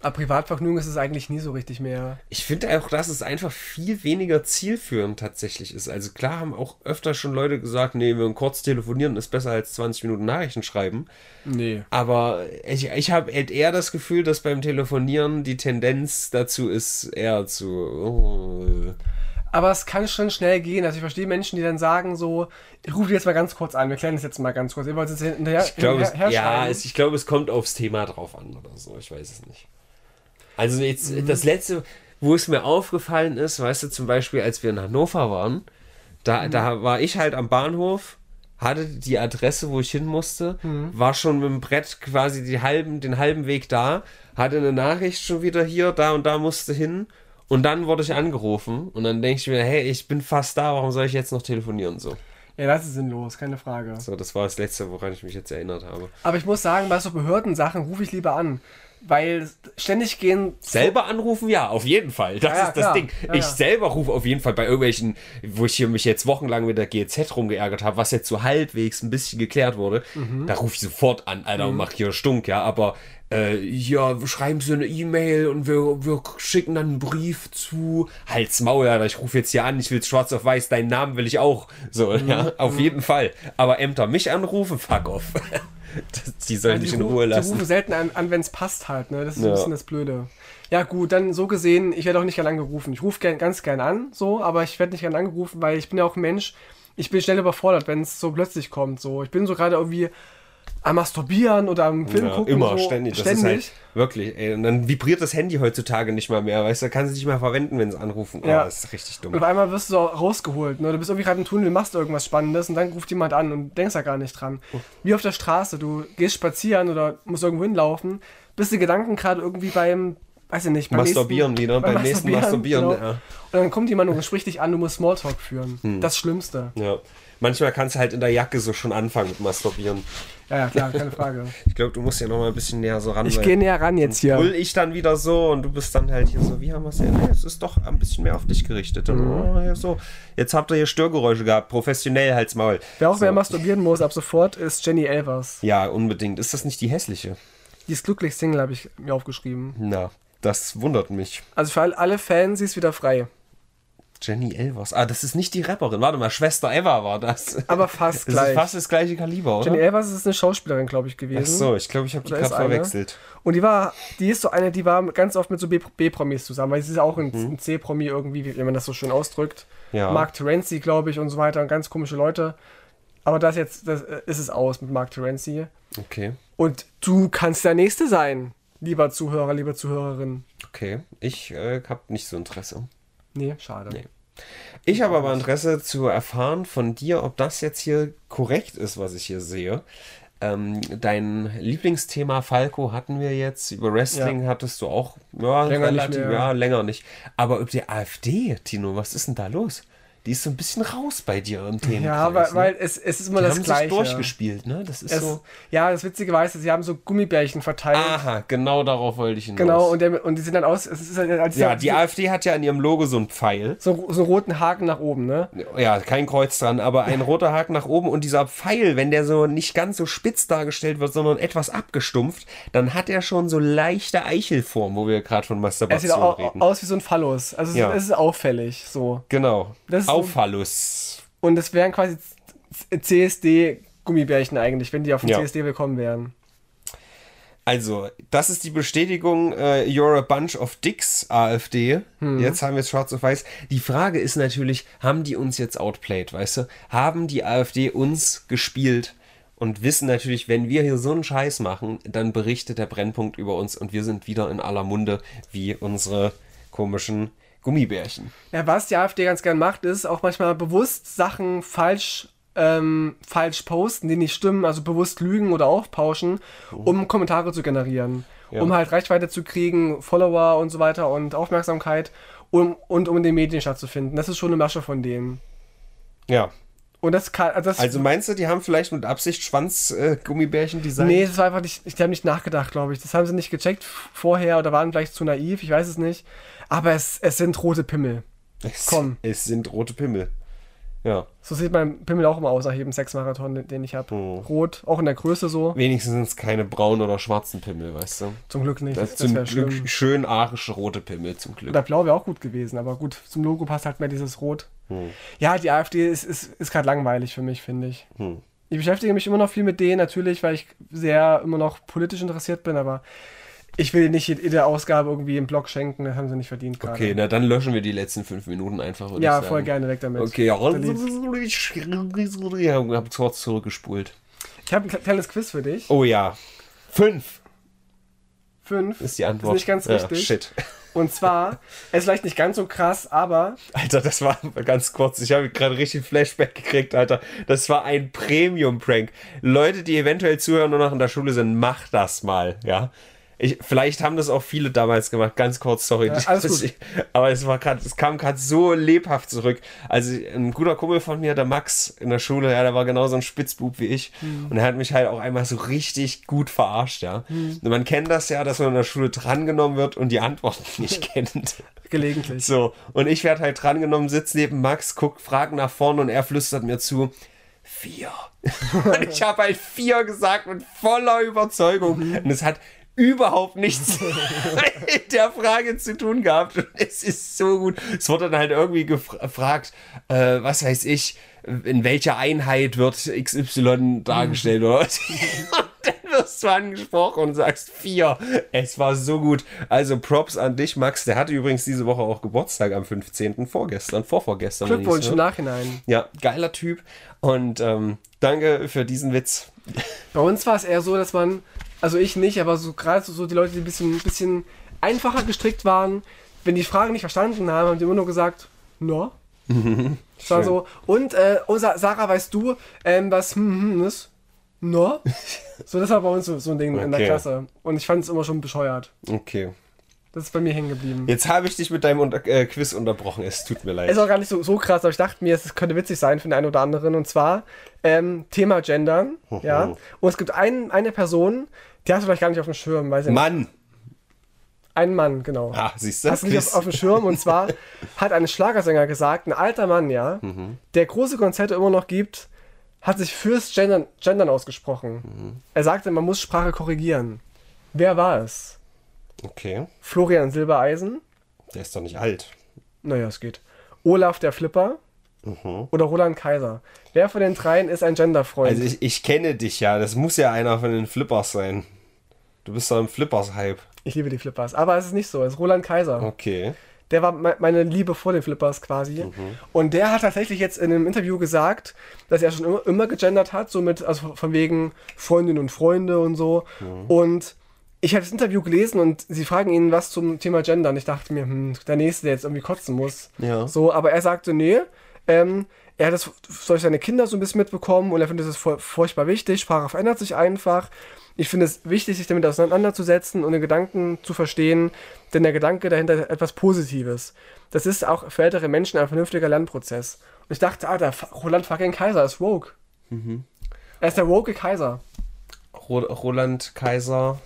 Aber Privatvergnügen ist es eigentlich nie so richtig mehr. Ich finde auch, dass es einfach viel weniger zielführend tatsächlich ist. Also klar haben auch öfter schon Leute gesagt, nee, wir kurz telefonieren ist besser als 20 Minuten Nachrichten schreiben. Nee. Aber ich, ich habe halt eher das Gefühl, dass beim Telefonieren die Tendenz dazu ist, eher zu. Oh, Aber es kann schon schnell gehen. Also ich verstehe Menschen, die dann sagen so, ich rufe jetzt mal ganz kurz an, wir klären das jetzt mal ganz kurz. Ihr wollt jetzt hinterher, Ich glaube, es, ja, es, ich glaube, es kommt aufs Thema drauf an oder so. Ich weiß es nicht. Also jetzt das letzte, wo es mir aufgefallen ist, weißt du, zum Beispiel, als wir in Hannover waren, da, da war ich halt am Bahnhof, hatte die Adresse, wo ich hin musste, war schon mit dem Brett quasi halben, den halben Weg da, hatte eine Nachricht schon wieder hier, da und da musste hin. Und dann wurde ich angerufen und dann denke ich mir, hey, ich bin fast da, warum soll ich jetzt noch telefonieren? So, ja, das ist sinnlos, keine Frage. so das war das Letzte, woran ich mich jetzt erinnert habe. Aber ich muss sagen, bei so Behördensachen rufe ich lieber an. Weil ständig gehen. Selber anrufen, ja, auf jeden Fall. Das Ja, ja, ist das klar. Ding. Ja, ich selber rufe auf jeden Fall bei irgendwelchen, wo ich hier mich jetzt wochenlang mit der GZ rumgeärgert habe, was jetzt so halbwegs ein bisschen geklärt wurde, Mhm. da rufe ich sofort an, Alter, und mach hier Stunk, ja. Aber äh, ja, schreiben Sie eine E-Mail und wir, wir schicken dann einen Brief zu. Halt's Maul, Alter, ich rufe jetzt hier an, ich will schwarz auf weiß, deinen Namen will ich auch. So, Mhm. ja, auf jeden Fall. Aber Ämter mich anrufen, fuck off. Die sollen dich in ru- Ruhe die lassen. rufen selten an, an wenn es passt halt, ne? Das ist Ja. ein bisschen das Blöde. Ja, gut, dann so gesehen, ich werde auch nicht gern angerufen. Ich rufe gern, ganz gern an, so, aber ich werde nicht gern angerufen, weil ich bin ja auch ein Mensch, ich bin schnell überfordert, wenn es so plötzlich kommt. So, ich bin so gerade irgendwie am Masturbieren oder am Film Ja, gucken. immer, so, ständig. Ständig. halt wirklich, ey, und dann vibriert das Handy heutzutage nicht mal mehr, weißt du, kann es nicht mehr verwenden, wenn sie anrufen. Oh, Ja. das ist richtig Und dumm. auf einmal wirst du so rausgeholt. Ne? Du bist irgendwie gerade im Tunnel, machst irgendwas Spannendes und dann ruft jemand an und denkst da gar nicht dran. Wie auf der Straße, du gehst spazieren oder musst irgendwo hinlaufen, bist die Gedanken gerade irgendwie beim, weiß ich nicht, beim Masturbieren nächsten, wieder, beim nächsten Masturbieren, genau. ja. Und dann kommt jemand und spricht dich an, du musst Smalltalk führen. Hm. Das Schlimmste. Ja. Manchmal kannst du halt in der Jacke so schon anfangen mit Masturbieren. Ja, ja, klar, keine Frage. Ich glaube, du musst ja noch mal ein bisschen näher so ran. Ich gehe näher ran jetzt hier. Hol ich dann wieder so und du bist dann halt hier so, wie haben wir es ja? Nee, es ist doch ein bisschen mehr auf dich gerichtet. Mhm. oh, ja, so, jetzt habt ihr hier Störgeräusche gehabt, professionell halt's Maul. Wer auch so. mehr masturbieren muss ab sofort, ist Jenny Elvers. Ja, unbedingt. Ist das nicht die hässliche? Die ist glücklich Single, habe ich mir aufgeschrieben. Na, das wundert mich. Also für all- alle Fans, sie ist wieder frei. Jenny Elvers. Ah, das ist nicht die Rapperin. Warte mal, Schwester Eva war das. Aber fast das gleich. ist fast das gleiche Kaliber, oder? Jenny Elvers ist eine Schauspielerin, glaube ich, gewesen. Ach so, ich glaube, ich habe die gerade verwechselt. Und die war, die ist so eine, die war ganz oft mit so B-Promis zusammen, weil sie ist auch ein, ein C-Promi irgendwie, wie man das so schön ausdrückt. Mhm. Ja. Mark Terenzi, glaube ich, und so weiter, und ganz komische Leute. Aber das jetzt, das äh, ist es aus mit Mark Terenzi. Okay, Und du kannst der Nächste sein, lieber Zuhörer, liebe Zuhörerin. okay. Ich äh, habe nicht so Interesse. Nee, schade. Nee. Ich habe aber Interesse zu erfahren von dir, ob das jetzt hier korrekt ist, was ich hier sehe. Ähm, dein Lieblingsthema Falco hatten wir jetzt. Über Wrestling hattest du auch ja, Länger nicht relativ, mehr. ja, länger nicht. Aber über die AfD, Tino, was ist denn da los? Die ist so ein bisschen raus bei dir im Themenkreis. Ja, weil, ne? weil es, es ist immer die das haben Gleiche. sich durchgespielt, ne? Das ist Es, so. Ja, das Witzige war, sie haben so Gummibärchen verteilt. Aha, genau darauf wollte ich hinaus. Genau, und, der, und die sind dann aus. Es ist halt, ja, die AfD hat ja in ihrem Logo so einen Pfeil. so, so einen roten Haken nach oben, ne? Ja, kein Kreuz dran, aber ein roter Haken nach oben und dieser Pfeil, wenn der so nicht ganz so spitz dargestellt wird, sondern etwas abgestumpft, dann hat er schon so leichte Eichelform, wo wir gerade von Es sieht Masturbation au reden. aus wie so ein Phallus. Also es, Ja. es ist auffällig so. Genau. Das ist Auffallus. Und es wären quasi CSD-Gummibärchen eigentlich, wenn die auf dem Ja. CSD willkommen wären. Also, das ist die Bestätigung, äh, you're a bunch of dicks, AfD. Hm. Jetzt haben wir es schwarz auf weiß. Die Frage ist natürlich, haben die uns jetzt outplayed, weißt du? Haben die AfD uns gespielt und wissen natürlich, wenn wir hier so einen Scheiß machen, dann berichtet der Brennpunkt über uns und wir sind wieder in aller Munde wie unsere komischen Gummibärchen. Ja, was die AfD ganz gern macht, ist auch manchmal bewusst Sachen falsch, ähm, falsch posten, die nicht stimmen, also bewusst lügen oder aufpauschen, um Kommentare zu generieren. Ja. Um halt Reichweite zu kriegen, Follower und so weiter und Aufmerksamkeit um, und um in den Medien stattzufinden. Das ist schon eine Masche von denen. Ja. Und das kann, also das, Also meinst du, die haben vielleicht mit Absicht Schwanz-Gummibärchen designt? Nee, das war einfach nicht, die haben nicht nachgedacht, glaube ich. Das haben sie nicht gecheckt vorher oder waren vielleicht zu naiv, ich weiß es nicht. Aber es, es sind rote Pimmel. Es, Komm. Es sind rote Pimmel. Ja. So sieht mein Pimmel auch immer aus nach jedem Sexmarathon, den, den ich habe. Oh. Rot, auch in der Größe so. Wenigstens sind es keine braunen oder schwarzen Pimmel, weißt du? Zum Glück nicht. Das, Das, zum Glück schön arische rote Pimmel, zum Glück. Oder blau wäre auch gut gewesen, aber gut, zum Logo passt halt mehr dieses Rot. Hm. Ja, die AfD ist, ist, ist gerade langweilig für mich, finde ich. Hm. Ich beschäftige mich immer noch viel mit denen, natürlich, weil ich sehr immer noch politisch interessiert bin, aber ich will nicht jede Ausgabe irgendwie im Blog schenken, das haben sie nicht verdient gerade. Okay, na dann löschen wir die letzten fünf Minuten einfach. Ja, voll gerne weg damit. Okay, ja. Ich habe kurz zurückgespult. Ich habe ein kleines Quiz für dich. Oh ja. Fünf Fünf. ist die Antwort. nicht ganz ja, richtig. Shit. Und zwar, es ist vielleicht nicht ganz so krass, aber Alter, das war ganz kurz. Ich habe gerade richtig Flashback gekriegt, Alter. Das war ein Premium-Prank. Leute, die eventuell zuhören und noch in der Schule sind, macht das mal, ja. Ich, vielleicht haben das auch viele damals gemacht. Ganz kurz, sorry. Ja, gut. aber es war gerade, es kam gerade so lebhaft zurück. Also ein guter Kumpel von mir, der Max in der Schule, ja, der war genauso ein Spitzbub wie ich. Hm. Und er hat mich halt auch einmal so richtig gut verarscht, ja. Und man kennt das ja, dass man in der Schule drangenommen wird und die Antworten nicht kennt. gelegentlich. So, und ich werde halt drangenommen, sitze neben Max, guckt, fragt nach vorne und er flüstert mir zu, vier. und ich habe halt vier gesagt mit voller Überzeugung. Und es hat überhaupt nichts mit der Frage zu tun gehabt. Und es ist so gut. Es wurde dann halt irgendwie gefra- gefragt, äh, was weiß ich, in welcher Einheit wird XY dargestellt oder was. Und dann wirst du angesprochen und sagst vier. Es war so gut. Also Props an dich, Max. Der hatte übrigens diese Woche auch Geburtstag am 15. vorgestern, vorvorgestern. Glückwunsch im. Nachhinein. Ja, geiler Typ. Und ähm, danke für diesen Witz. Bei uns war es eher so, dass man, also ich nicht, aber so gerade so, so die Leute, die ein bisschen, bisschen einfacher gestrickt waren, wenn die Fragen nicht verstanden haben, haben die immer nur gesagt, no. Das war so, und, äh, Sa- Sarah, weißt du, ähm, was hm, hm ist? No? So, das war bei uns so, so ein Ding in der Okay. Klasse. Und ich fand es immer schon bescheuert. Okay. Das ist bei mir hängen geblieben. Jetzt habe ich dich mit deinem Unter äh, Quiz unterbrochen. Es tut mir leid. Ist auch gar nicht so, so krass, aber ich dachte mir, es könnte witzig sein für den einen oder anderen. Und zwar ähm, Thema Gendern. ja. Und es gibt ein, eine Person, die hast du vielleicht gar nicht auf dem Schirm, weiß ich nicht. Mann. Ein Mann, genau. Ah, siehst du? Hast du nicht auf, auf dem Schirm? Und zwar hat ein Schlagersänger gesagt, ein alter Mann, ja, Mhm. der große Konzerte immer noch gibt, hat sich fürs Gendern, Gendern ausgesprochen. Mhm. Er sagte, man muss Sprache korrigieren. Wer war es? Okay. Florian Silbereisen? Der ist doch nicht alt. Naja, es geht. Olaf der Flipper oder Roland Kaiser. Wer von den dreien ist ein Genderfreund? Also ich, ich kenne dich ja, das muss ja einer von den Flippers sein. Du bist doch im Flippers-Hype. ich liebe die Flippers. Aber es ist nicht so. Es ist Roland Kaiser. Okay. Der war me- meine Liebe vor den Flippers quasi. Und der hat tatsächlich jetzt in einem Interview gesagt, dass er schon immer, immer gegendert hat, so mit, also von wegen Freundinnen und Freunde und so. Und ich habe das Interview gelesen und sie fragen ihn was zum Thema Gender. Und ich dachte mir, hm, der Nächste, der jetzt irgendwie kotzen muss. Ja. So, aber er sagte, nee, ähm, er hat das durch seine Kinder so ein bisschen mitbekommen und er findet es fu- furchtbar wichtig. Sprache verändert sich einfach. Ich finde es wichtig, sich damit auseinanderzusetzen und den Gedanken zu verstehen, denn der Gedanke dahinter ist etwas Positives. Das ist auch für ältere Menschen ein vernünftiger Lernprozess. Und ich dachte, ah, der Roland fucking Kaiser ist woke. Er ist der woke Kaiser. Ro Roland Kaiser.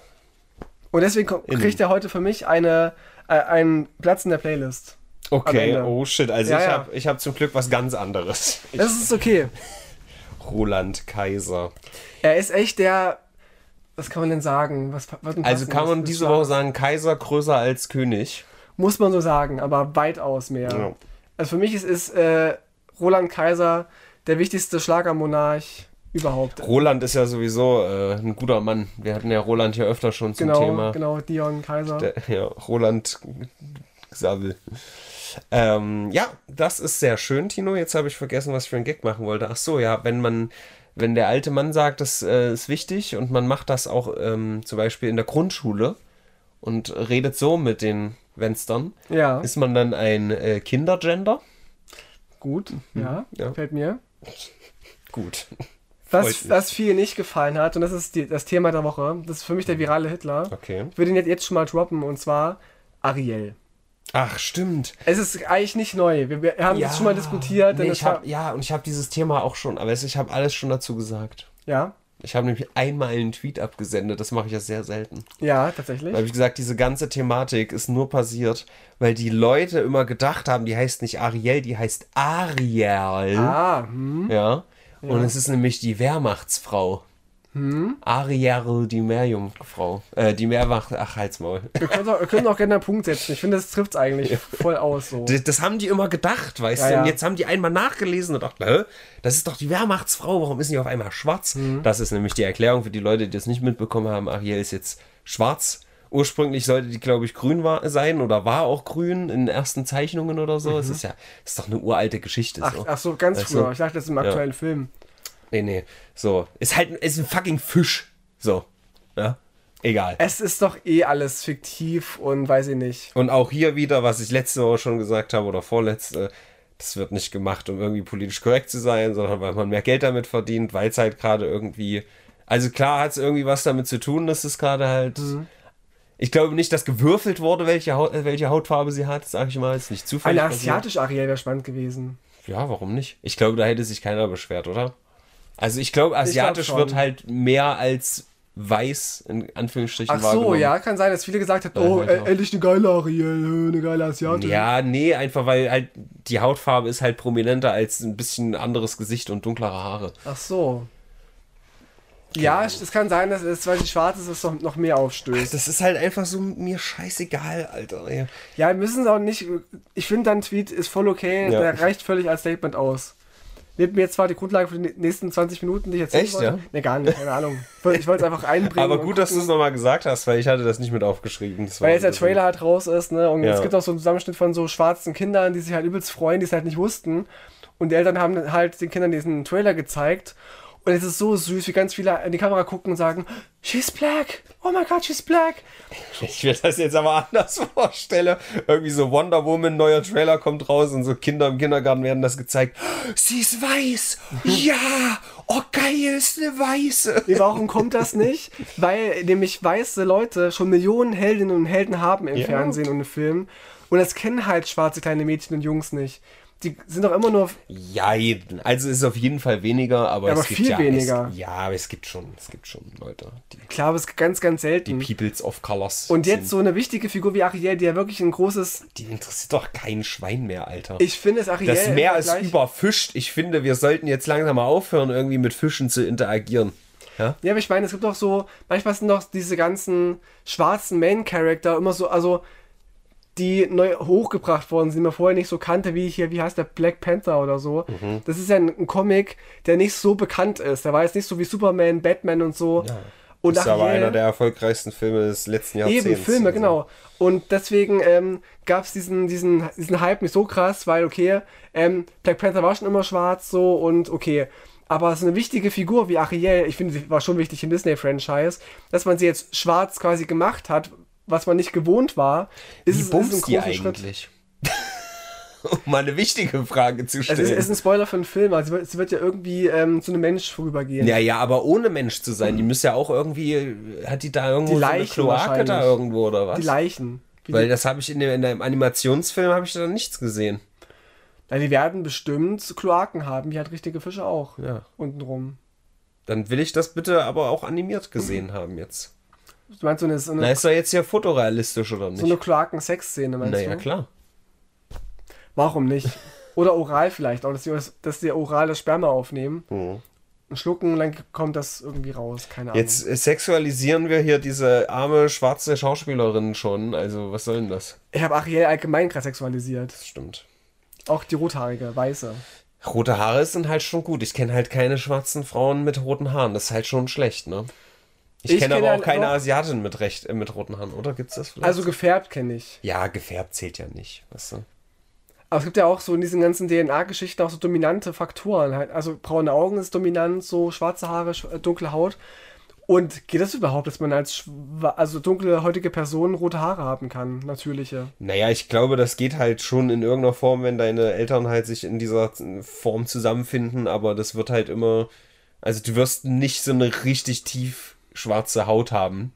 Und deswegen kriegt er heute für mich eine, äh, einen Platz in der Playlist. Okay, oh shit. Also Ja, ich ja. habe ich hab zum Glück was ganz anderes. Ich, Das ist okay. Roland Kaiser. Er ist echt der. Was kann man denn sagen? Was, was Also kann man diese? Woche sagen, Kaiser größer als König. Muss man so sagen, aber weitaus mehr. Ja. Also für mich ist, ist äh, Roland Kaiser der wichtigste Schlagermonarch überhaupt. Roland ist ja sowieso äh, ein guter Mann. Wir hatten ja Roland hier öfter schon zum Genau, Thema. genau, Dion Kaiser. Der, ja, Roland Xabel. Ähm, ja, das ist sehr schön, Tino. Jetzt habe ich vergessen, was ich für einen Gag machen wollte. Ach so, ja, wenn man, wenn der alte Mann sagt, das äh, ist wichtig und man macht das auch ähm, zum Beispiel in der Grundschule und redet so mit den Wenstern, ja, ist man dann ein äh, Kindergender? gut, ja, Mhm. ja. gefällt mir. Gut. Was, was vielen nicht gefallen hat, und das ist die, das Thema der Woche, das ist für mich der virale Hitler. Okay. Ich würde ihn jetzt, schon mal droppen, und zwar Ariel. Ach, stimmt. Es ist eigentlich nicht neu. Wir, wir haben das schon mal diskutiert. Nee, ich hab, ja, und ich habe dieses Thema auch schon, aber ich habe alles schon dazu gesagt. ja, Ich habe nämlich einmal einen Tweet abgesendet, das mache ich ja sehr selten. ja, tatsächlich. Da habe ich gesagt, diese ganze Thematik ist nur passiert, weil die Leute immer gedacht haben, die heißt nicht Ariel, die heißt Ariel. Ah, hm. Ja. Und es ist nämlich die Wehrmachtsfrau. Hm? Ariel, die Meerjungfrau. Äh, die Meerwacht, ach, halt's Maul. Wir können, auch, wir können auch gerne einen Punkt setzen. Ich finde, das trifft es eigentlich voll aus. So. Das, das haben die immer gedacht, weißt Ja, du? Und jetzt haben die einmal nachgelesen und dachten, Hä? das ist doch die Wehrmachtsfrau, warum ist die auf einmal schwarz? Mhm. Das ist nämlich die Erklärung für die Leute, die das nicht mitbekommen haben. Ariel ist jetzt schwarz. Ursprünglich sollte die, glaube ich, grün war, sein oder war auch grün in ersten Zeichnungen oder so. Es ist ja, ist doch eine uralte Geschichte. Mhm. Ach, so. ach so, ganz Weißt du? früher. Ich dachte, das ist im aktuellen Film. Nee, nee. So. Ist halt ist ein fucking Fisch. So. Ja. Egal. Es ist doch eh alles fiktiv und weiß ich nicht. Und auch hier wieder, was ich letzte Woche schon gesagt habe oder vorletzte, das wird nicht gemacht, um irgendwie politisch korrekt zu sein, sondern weil man mehr Geld damit verdient, weil es halt gerade irgendwie. Also klar hat es irgendwie was damit zu tun, dass es gerade halt. Mhm. Ich glaube nicht, dass gewürfelt wurde, welche, Haut, äh, welche Hautfarbe sie hat, sage ich mal. Ist nicht zufällig. Eine asiatische Ariel wäre spannend gewesen. Ja, warum nicht? Ich glaube, da hätte sich keiner beschwert, oder? Also ich glaube, asiatisch schon. wird halt mehr als weiß, in Anführungsstrichen, Ach so, ja, kann sein, dass viele gesagt haben, Ja, oh, halt äh, endlich eine geile Ariel, äh, eine geile Asiatische. Ja, nee, einfach weil halt die Hautfarbe ist halt prominenter als ein bisschen anderes Gesicht und dunklere Haare. Ach so. Ja, es es kann sein, dass es, weil sie schwarz ist, es noch, noch mehr aufstößt. Das ist halt einfach so mir scheißegal, Alter. ey. Ja, müssen sie auch nicht. Ich finde, dein Tweet ist voll okay. Ja. Der reicht völlig als Statement aus. Nimmt mir jetzt zwar die Grundlage für die nächsten 20 Minuten, die ich jetzt Echt, ja? Ne, gar nicht, keine Ahnung. Ich wollte es einfach einbringen. Aber gut, dass du es nochmal gesagt hast, weil ich hatte das nicht mit aufgeschrieben. Das Weil jetzt der Trailer halt raus ist, ne? Und Ja. es gibt auch so einen Zusammenschnitt von so schwarzen Kindern, die sich halt übelst freuen, die es halt nicht wussten. Und die Eltern haben halt den Kindern diesen Trailer gezeigt. Und es ist so süß, wie ganz viele in die Kamera gucken und sagen, She's black! Oh my god, she's black! Ich mir das jetzt aber anders vorstelle. Irgendwie so Wonder Woman, neuer Trailer kommt raus und so Kinder im Kindergarten werden das gezeigt. Sie ist weiß! Ja! Oh geil, ist eine Weiße! Nee, warum kommt das nicht? Weil nämlich weiße Leute schon Millionen Heldinnen und Helden haben im Ja. Fernsehen und im Film. Und das kennen halt schwarze kleine Mädchen und Jungs nicht. Die sind doch immer nur. Ja, also ist auf jeden Fall weniger, aber, Ja, aber es gibt viel ja, weniger. Es, ja, aber es gibt schon, es gibt schon Leute, die, Klar, aber es ist ganz, ganz die selten. Peoples of Colors Und jetzt sind. so eine wichtige Figur wie Ariel, die ja wirklich ein großes. Die interessiert doch kein Schwein mehr, Alter. Ich finde es Ariel. das Meer ist Vergleich- überfischt. Ich finde, wir sollten jetzt langsam mal aufhören, irgendwie mit Fischen zu interagieren. Ja? Ja, aber ich meine, es gibt doch so. Manchmal sind doch diese ganzen schwarzen Main-Character immer so. Also. Die neu hochgebracht worden sind, die man vorher nicht so kannte, wie hier, wie heißt der Black Panther oder so. Das ist ja ein, ein Comic, der nicht so bekannt ist. Der war jetzt nicht so wie Superman, Batman und so. Ja. Und das ist aber einer der erfolgreichsten Filme des letzten Jahrzehnts. Eben, Filme, Also, genau. Und deswegen ähm, gab es diesen, diesen, diesen Hype nicht so krass, weil, okay, ähm, Black Panther war schon immer schwarz so und okay. Aber so eine wichtige Figur wie Ariel, ich finde, sie war schon wichtig im Disney-Franchise, dass man sie jetzt schwarz quasi gemacht hat, was man nicht gewohnt war, ist, Wie es- ist ein die großer Schritt. eigentlich? um mal eine wichtige Frage zu Es stellen. ist, es ist ein Spoiler für einen Film, also sie wird, ja irgendwie ähm, zu einem Mensch vorübergehen. ja, ja, aber ohne Mensch zu sein, die müsste ja auch irgendwie, hat die da irgendwo Die so eine Leichen Kloake da irgendwo oder was? Die Leichen. Wie Weil die, das habe ich in dem, in dem Animationsfilm habe ich da nichts gesehen. na, die werden bestimmt Kloaken haben, wie halt richtige Fische auch. Ja. Untenrum. Dann will ich das bitte aber auch animiert gesehen haben jetzt. Du meinst so eine, so eine Na, ist doch jetzt ja fotorealistisch oder nicht? So eine Kloaken-Sex-Szene, meinst naja, du? klar. Warum nicht? Oder oral vielleicht, auch dass die, dass die oral das Sperma aufnehmen Mhm. und schlucken dann kommt das irgendwie raus. Keine Ahnung. Jetzt äh, sexualisieren wir hier diese arme schwarze Schauspielerin schon. Also, was soll denn das? Ich habe Ariel allgemein gerade sexualisiert. Das stimmt. Auch die rothaarige, weiße. Rote Haare sind halt schon gut. Ich kenne halt keine schwarzen Frauen mit roten Haaren. Das ist halt schon schlecht, ne? Ich, Ich kenne kenne aber auch keine Asiatin mit, recht, äh, mit roten Haaren, oder? Gibt's das vielleicht? Also gefärbt kenne ich. ja, gefärbt zählt ja nicht, weißt du? Aber es gibt ja auch so in diesen ganzen DNA-Geschichten auch so dominante Faktoren. Halt. Also braune Augen ist dominant, so schwarze Haare, äh, dunkle Haut. Und geht das überhaupt, dass man als also dunkle heutige Person rote Haare haben kann? Natürliche. Naja, ich glaube, das geht halt schon in irgendeiner Form, wenn deine Eltern halt sich in dieser Form zusammenfinden, aber das wird halt immer. Also du wirst nicht so eine richtig tief schwarze Haut haben.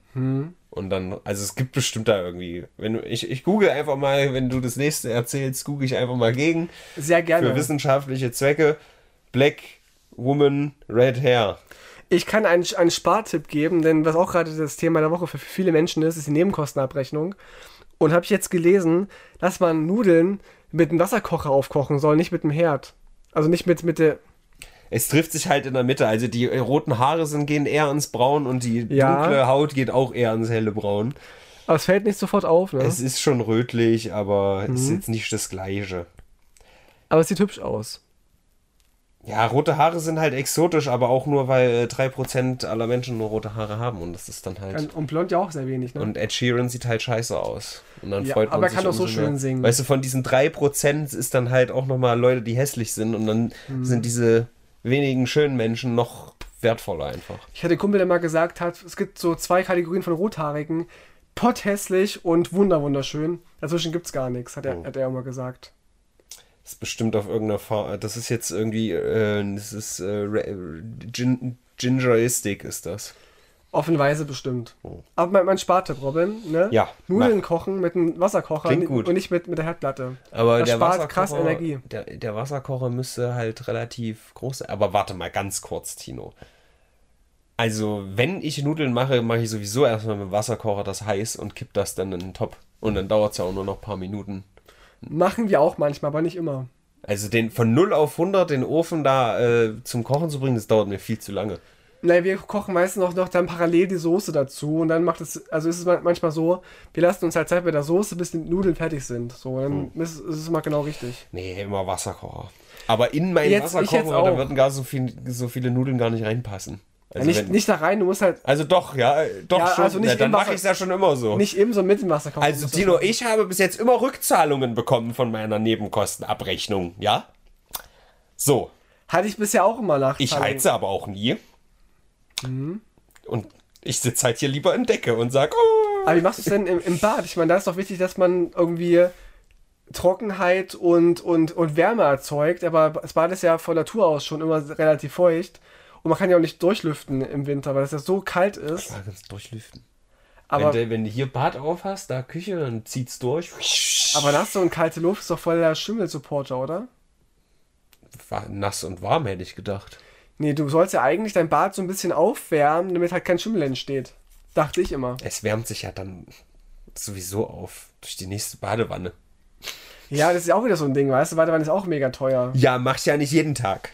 Und dann, also es gibt bestimmt da irgendwie. Wenn du, ich, ich google einfach mal, wenn du das nächste erzählst, google ich einfach mal gegen. Sehr gerne. Für wissenschaftliche Zwecke. Black Woman Red Hair. Ich kann einen, einen Spartipp geben, denn was auch gerade das Thema der Woche für viele Menschen ist, ist die Nebenkostenabrechnung. Und habe ich jetzt gelesen, dass man Nudeln mit einem Wasserkocher aufkochen soll, nicht mit dem Herd. Also nicht mit, mit der. Es trifft sich halt in der Mitte. Also die äh, roten Haare sind, gehen eher ins Braun und die Ja. dunkle Haut geht auch eher ins helle Braun. Aber es fällt nicht sofort auf, ne? Es ist schon rötlich, aber Mhm. ist jetzt nicht das Gleiche. Aber es sieht hübsch aus. Ja, rote Haare sind halt exotisch, aber auch nur, weil äh, 3% aller Menschen nur rote Haare haben und das ist dann halt. Und blond ja auch sehr wenig, ne? Und Ed Sheeran sieht halt scheiße aus. Und dann Ja, freut man aber er sich kann doch so umso mehr. schön singen. Weißt du, von diesen 3% ist dann halt auch nochmal Leute, die hässlich sind und dann Mhm. sind diese wenigen schönen Menschen noch wertvoller einfach. Ich hatte einen Kumpel, der mal gesagt hat, es gibt so zwei Kategorien von Rothaarigen. Potthässlich und wunderwunderschön. Dazwischen gibt's gar nichts, hat er, Oh. hat er immer gesagt. Das ist bestimmt auf irgendeiner Farm. Das ist jetzt irgendwie, äh, das ist äh, Re- Gin Gingeristic ist das. Offenweise bestimmt. Oh. Aber mein, mein Spartipp, Robin, ne? Ja, Nudeln mach. kochen mit einem Wasserkocher Klingt gut. und nicht mit, mit der Herdplatte. Aber Das der spart Wasserkocher, krass Energie. Der, der Wasserkocher müsste halt relativ groß sein. Aber warte mal ganz kurz, Tino. Also, wenn ich Nudeln mache, mache ich sowieso erstmal mit dem Wasserkocher das heiß und kipp das dann in den Topf. Und dann dauert es ja auch nur noch ein paar Minuten. Machen wir auch manchmal, aber nicht immer. Also den von 0 auf 100 den Ofen da äh, zum Kochen zu bringen, das dauert mir viel zu lange. Naja, wir kochen meistens auch noch dann parallel die Soße dazu und dann macht es, also ist es ma- manchmal so, wir lassen uns halt Zeit bei der Soße, bis die Nudeln fertig sind. So, dann Hm. ist, ist es mal genau richtig. Nee, immer Wasserkocher. Aber in meinen Jetzt- Wasserkocher, da würden gar so, viel, so viele Nudeln gar nicht reinpassen. Also, nicht, wenn, nicht da rein, du musst halt also doch, ja, doch Ja, schon. also nicht ja, dann mache ich es ja schon immer so. nicht im, so mit dem Wasser kochen. also Tino, ich habe bis jetzt immer Rückzahlungen bekommen von meiner Nebenkostenabrechnung, ja? So, Hatte ich bisher auch immer nach. ich heize aber auch nie. Mhm. Und ich sitze halt hier lieber in Decke und sag, oh. Aber wie machst du es denn im, im Bad? Ich meine, da ist doch wichtig, dass man irgendwie Trockenheit und, und, und Wärme erzeugt, aber das Bad ist ja von Natur aus schon immer relativ feucht. Und man kann ja auch nicht durchlüften im Winter, weil es ja so kalt ist. Ja, kannst durchlüften. Aber, wenn, du, wenn du hier Bad auf hast, da Küche, dann zieht's durch. aber nasse und kalte Luft ist doch voll der Schimmelsupporter, oder? War nass und warm, hätte ich gedacht. Nee, du sollst ja eigentlich dein Bad so ein bisschen aufwärmen, damit halt kein Schimmel entsteht. Dachte ich immer. Es wärmt sich ja dann sowieso auf durch die nächste Badewanne. Ja, das ist ja auch wieder so ein Ding, weißt du? Badewanne ist auch mega teuer. Ja, mach ich ja nicht jeden Tag.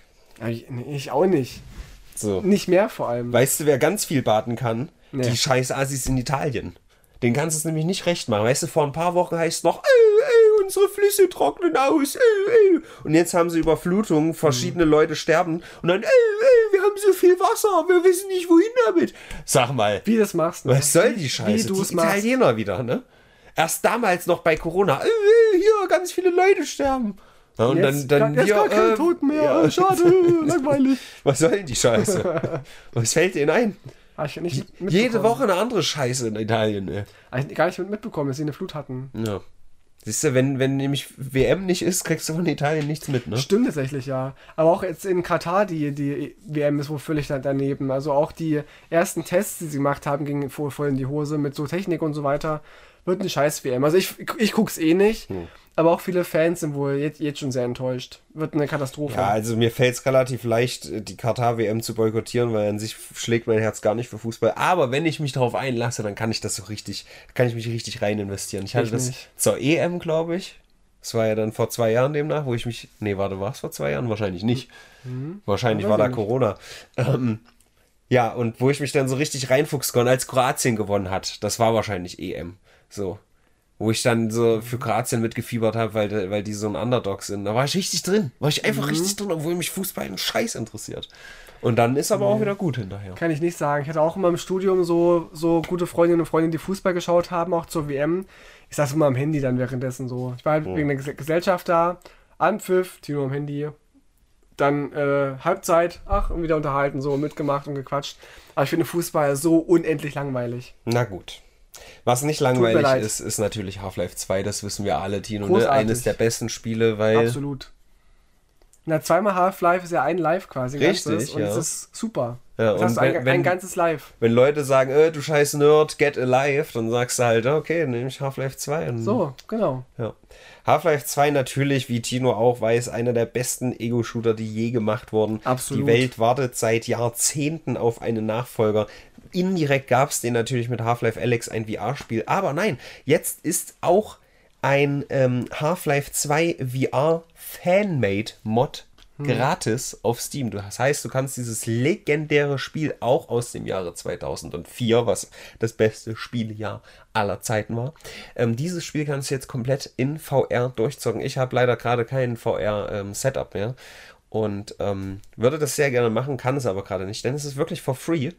Ich, ich auch nicht. So. Nicht mehr vor allem. Weißt du, wer ganz viel baden kann? Nee. Die scheiß Assis in Italien. Den kannst du es nämlich nicht recht machen. Weißt du, vor ein paar Wochen heißt es noch, unsere Flüsse trocknen aus. Ey, ey. Und jetzt haben sie Überflutungen, verschiedene Mhm. Leute sterben. Und dann, ey, ey, wir haben so viel Wasser, wir wissen nicht, wohin damit. Sag mal, Wie du das machst. Ne? was soll die Scheiße? Wie du die es machst. Italiener wieder, ne? Erst damals noch bei Corona, hier, ganz viele Leute sterben. Ja, und Jetzt, dann, dann jetzt hier, gar keine äh, Toten mehr. ja. Schade, langweilig. Was soll denn die Scheiße? Was fällt denen ein? Jede Woche eine andere Scheiße in Italien, ey. Hab ich gar nicht mit- mitbekommen, dass sie eine Flut hatten. Ja. Siehst du, wenn, wenn nämlich WM nicht ist, kriegst du von Italien nichts mit, ne? Stimmt tatsächlich, ja. Aber auch jetzt in Katar, die, die WM ist wohl völlig da- daneben. Also auch die ersten Tests, die sie gemacht haben, gingen voll, voll in die Hose mit so Technik und so weiter. Wird eine scheiß WM. Also ich, ich guck's eh nicht. Hm. Aber auch viele Fans sind wohl jetzt, jetzt schon sehr enttäuscht. Wird eine Katastrophe. Ja, also mir fällt es relativ leicht, die Katar-WM zu boykottieren, weil an sich schlägt mein Herz gar nicht für Fußball. Aber wenn ich mich darauf einlasse, dann kann ich das so richtig, kann ich mich richtig rein investieren. Ich hatte Ich das nicht. zur EM, glaube ich. Das war ja dann vor zwei Jahren demnach, wo ich mich. Nee, warte, war es vor zwei Jahren? Wahrscheinlich nicht. Wahrscheinlich Ja, war da ich nicht. Corona. Ähm, ja, und wo ich mich dann so richtig reinfuchsen konnte, als Kroatien gewonnen hat. Das war wahrscheinlich EM. So. Wo ich dann so für Kroatien mitgefiebert habe, weil, weil die so ein Underdog sind. Da war ich richtig drin. War ich einfach richtig drin, obwohl mich Fußball einen Scheiß interessiert. Und dann ist aber auch wieder gut hinterher. Kann ich nicht sagen. Ich hatte auch immer im Studium so, so gute Freundinnen und Freunde, die Fußball geschaut haben, auch zur WM. Ich saß immer am Handy dann währenddessen so. Ich war halt wegen der Ges- Gesellschaft da. Anpfiff, Tino am Handy. Dann äh, Halbzeit, ach, und wieder unterhalten, so mitgemacht und gequatscht. Aber ich finde Fußball so unendlich langweilig. Na gut. Was nicht langweilig ist, ist natürlich Half-Life 2. Das wissen wir alle, Tino. Ne? Eines der besten Spiele, weil. Absolut. Na, zweimal Half-Life ist ja ein Live quasi. ein Richtig, ganzes, Und ja. es ist super. Ja, das ein, wenn- wenn- ein ganzes Live. Wenn Leute sagen, äh, du scheiß Nerd, get alive, dann sagst du halt, okay, nehme ich Half-Life 2. Und So, genau. Ja. Half-Life 2 natürlich, wie Tino auch weiß, einer der besten Ego-Shooter, die je gemacht wurden. Absolut. Die Welt wartet seit Jahrzehnten auf einen Nachfolger. Indirekt gab es den natürlich mit Half-Life Alex ein VR-Spiel. Aber nein, jetzt ist auch ein ähm, Half-Life 2 VR Fanmade-Mod gratis auf Steam. Das heißt, du kannst dieses legendäre Spiel auch aus dem Jahre 2004, was das beste Spielejahr aller Zeiten war, ähm, dieses Spiel kannst du jetzt komplett in VR durchzocken. Ich habe leider gerade kein VR-Setup mehr und ähm, würde das sehr gerne machen, kann es aber gerade nicht, denn es ist wirklich for free.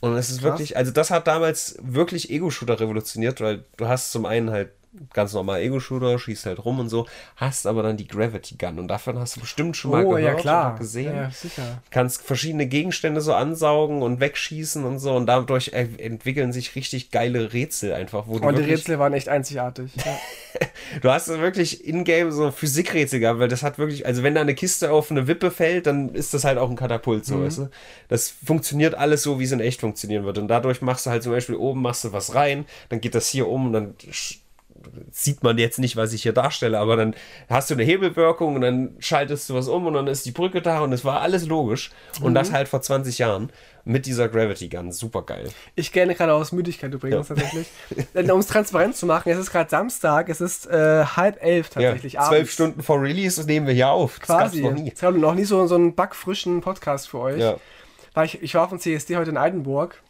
Und es ist Krass. wirklich, also das hat damals wirklich Ego-Shooter revolutioniert, weil du hast zum einen halt ganz normal Ego-Shooter, schießt halt rum und so, hast aber dann die Gravity Gun und davon hast du bestimmt schon mal Oh, gehört ja klar. oder gesehen. Ja, sicher. Kannst verschiedene Gegenstände so ansaugen und wegschießen und so und dadurch entwickeln sich richtig geile Rätsel einfach, wo Und die Rätsel waren echt einzigartig. Ja. du hast wirklich in-game so Physikrätsel gehabt, weil das hat wirklich, also wenn da eine Kiste auf eine Wippe fällt, dann ist das halt auch ein Katapult, so, weißt du? Das funktioniert alles so, wie es in echt funktionieren wird und dadurch machst du halt zum Beispiel oben machst du was rein, dann geht das hier um und dann sieht man jetzt nicht, was ich hier darstelle, aber dann hast du eine Hebelwirkung und dann schaltest du was um und dann ist die Brücke da und es war alles logisch. Und das halt vor 20 Jahren mit dieser Gravity Gun. Super geil. Ich gerne gerade aus Müdigkeit übrigens Ja. tatsächlich. um es transparent zu machen, es ist gerade Samstag, es ist äh, halb elf Ja, tatsächlich zwölf abends. Stunden vor Release nehmen wir hier auf. Das Quasi. gab's noch nie. Ich habe noch nie so, so einen backfrischen Podcast für euch. Ja. Weil ich, ich war auf dem CSD heute in Eidenburg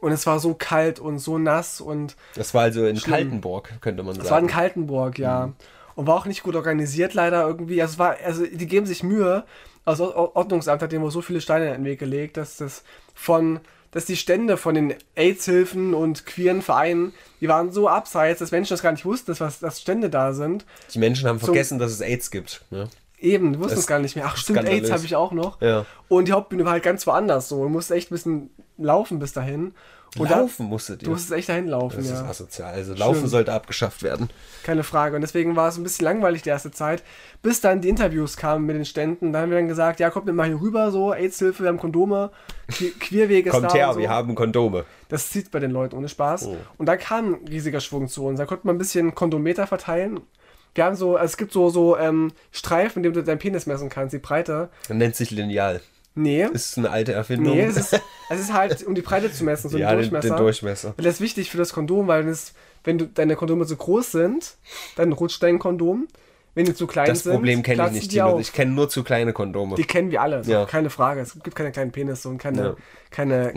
und es war so kalt und so nass und Das war also in Schlimm. Kaltenborg, könnte man es war in sagen. Kaltenburg, ja. Mhm. Und war auch nicht gut organisiert leider irgendwie. Also, es war, also die geben sich Mühe. Also das Ordnungsamt hat dem wohl so viele Steine in den Weg gelegt, dass das von dass die Stände von den AIDS-Hilfen und queeren Vereinen, die waren so abseits, dass Menschen das gar nicht wussten, dass, was, dass Stände da sind. Die Menschen haben vergessen, dass es AIDS gibt. Ne? Eben, die wussten Das es gar nicht mehr. Ach, stimmt, skandalös. AIDS habe ich auch noch. Ja. Und die Hauptbühne war halt ganz woanders so. Du musst echt ein bisschen laufen bis dahin. Und Laufen musstet Da, ihr. du musst echt dahin laufen, Das ist ja. asozial. Also Laufen Schlimm. sollte abgeschafft werden. Keine Frage. Und deswegen war es ein bisschen langweilig die erste Zeit, bis dann die Interviews kamen mit den Ständen. Dann haben wir dann gesagt, ja, kommt mit mal hier rüber, so, AIDS-Hilfe, wir haben Kondome, Que- Queerweg ist Kommt da. her, und so. wir haben Kondome. Das zieht bei den Leuten ohne Spaß. Oh. Und da kam ein riesiger Schwung zu uns. Da konnte man ein bisschen Kondometer verteilen. Wir haben so, also es gibt so, so ähm, Streifen, in dem du deinen Penis messen kannst, die Breite. Das nennt sich Lineal. Nee. Ist eine alte Erfindung. Nee, es ist, es ist halt, um die Breite zu messen, so ja, den den, Durchmesser. den Durchmesser. Und das ist wichtig für das Kondom, weil das, wenn du, deine Kondome zu groß sind, dann rutscht dein Kondom. Wenn die zu klein Das sind, Problem kenne ich nicht, die Tino. auf. Ich kenne nur zu kleine Kondome. Die kennen wir alle, so, Ja. keine Frage. Es gibt keine kleinen Penisse und keine, Ja. keine,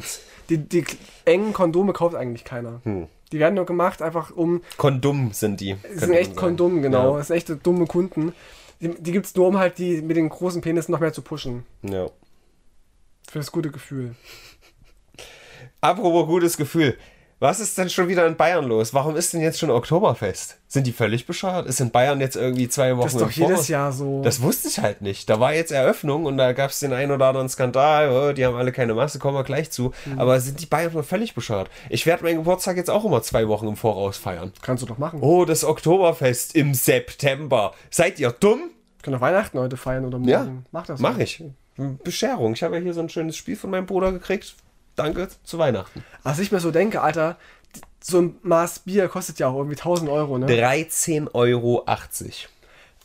die, die engen Kondome kauft eigentlich keiner. Hm. Die werden nur gemacht, einfach um. Kondom sind die. Die sind echt Kondom, genau. Ja. Das sind echte dumme Kunden. Die, die gibt es nur, um halt die mit den großen Penis noch mehr zu pushen. Ja. Für das gute Gefühl. Apropos gutes Gefühl. Was ist denn schon wieder in Bayern los? Warum ist denn jetzt schon Oktoberfest? Sind die völlig bescheuert? Ist in Bayern jetzt irgendwie zwei Wochen Das ist doch jedes Jahr so. Das wusste ich halt nicht. Da war jetzt Eröffnung und da gab es den einen oder anderen Skandal. Oh, die haben alle keine Masse, kommen wir gleich zu. Mhm. Aber sind die Bayern schon völlig bescheuert? Ich werde meinen Geburtstag jetzt auch immer zwei Wochen im Voraus feiern. Kannst du doch machen. Oh, das Oktoberfest im September. Seid ihr dumm? Können doch Weihnachten heute feiern oder morgen. Ja, Mach das. Mach ich. Bescherung. Ich habe ja hier so ein schönes Spiel von meinem Bruder gekriegt. Danke zu Weihnachten. Was ich mir so denke, Alter, so ein Maß Bier kostet ja auch irgendwie 1000 Euro, ne? 13,80 Euro.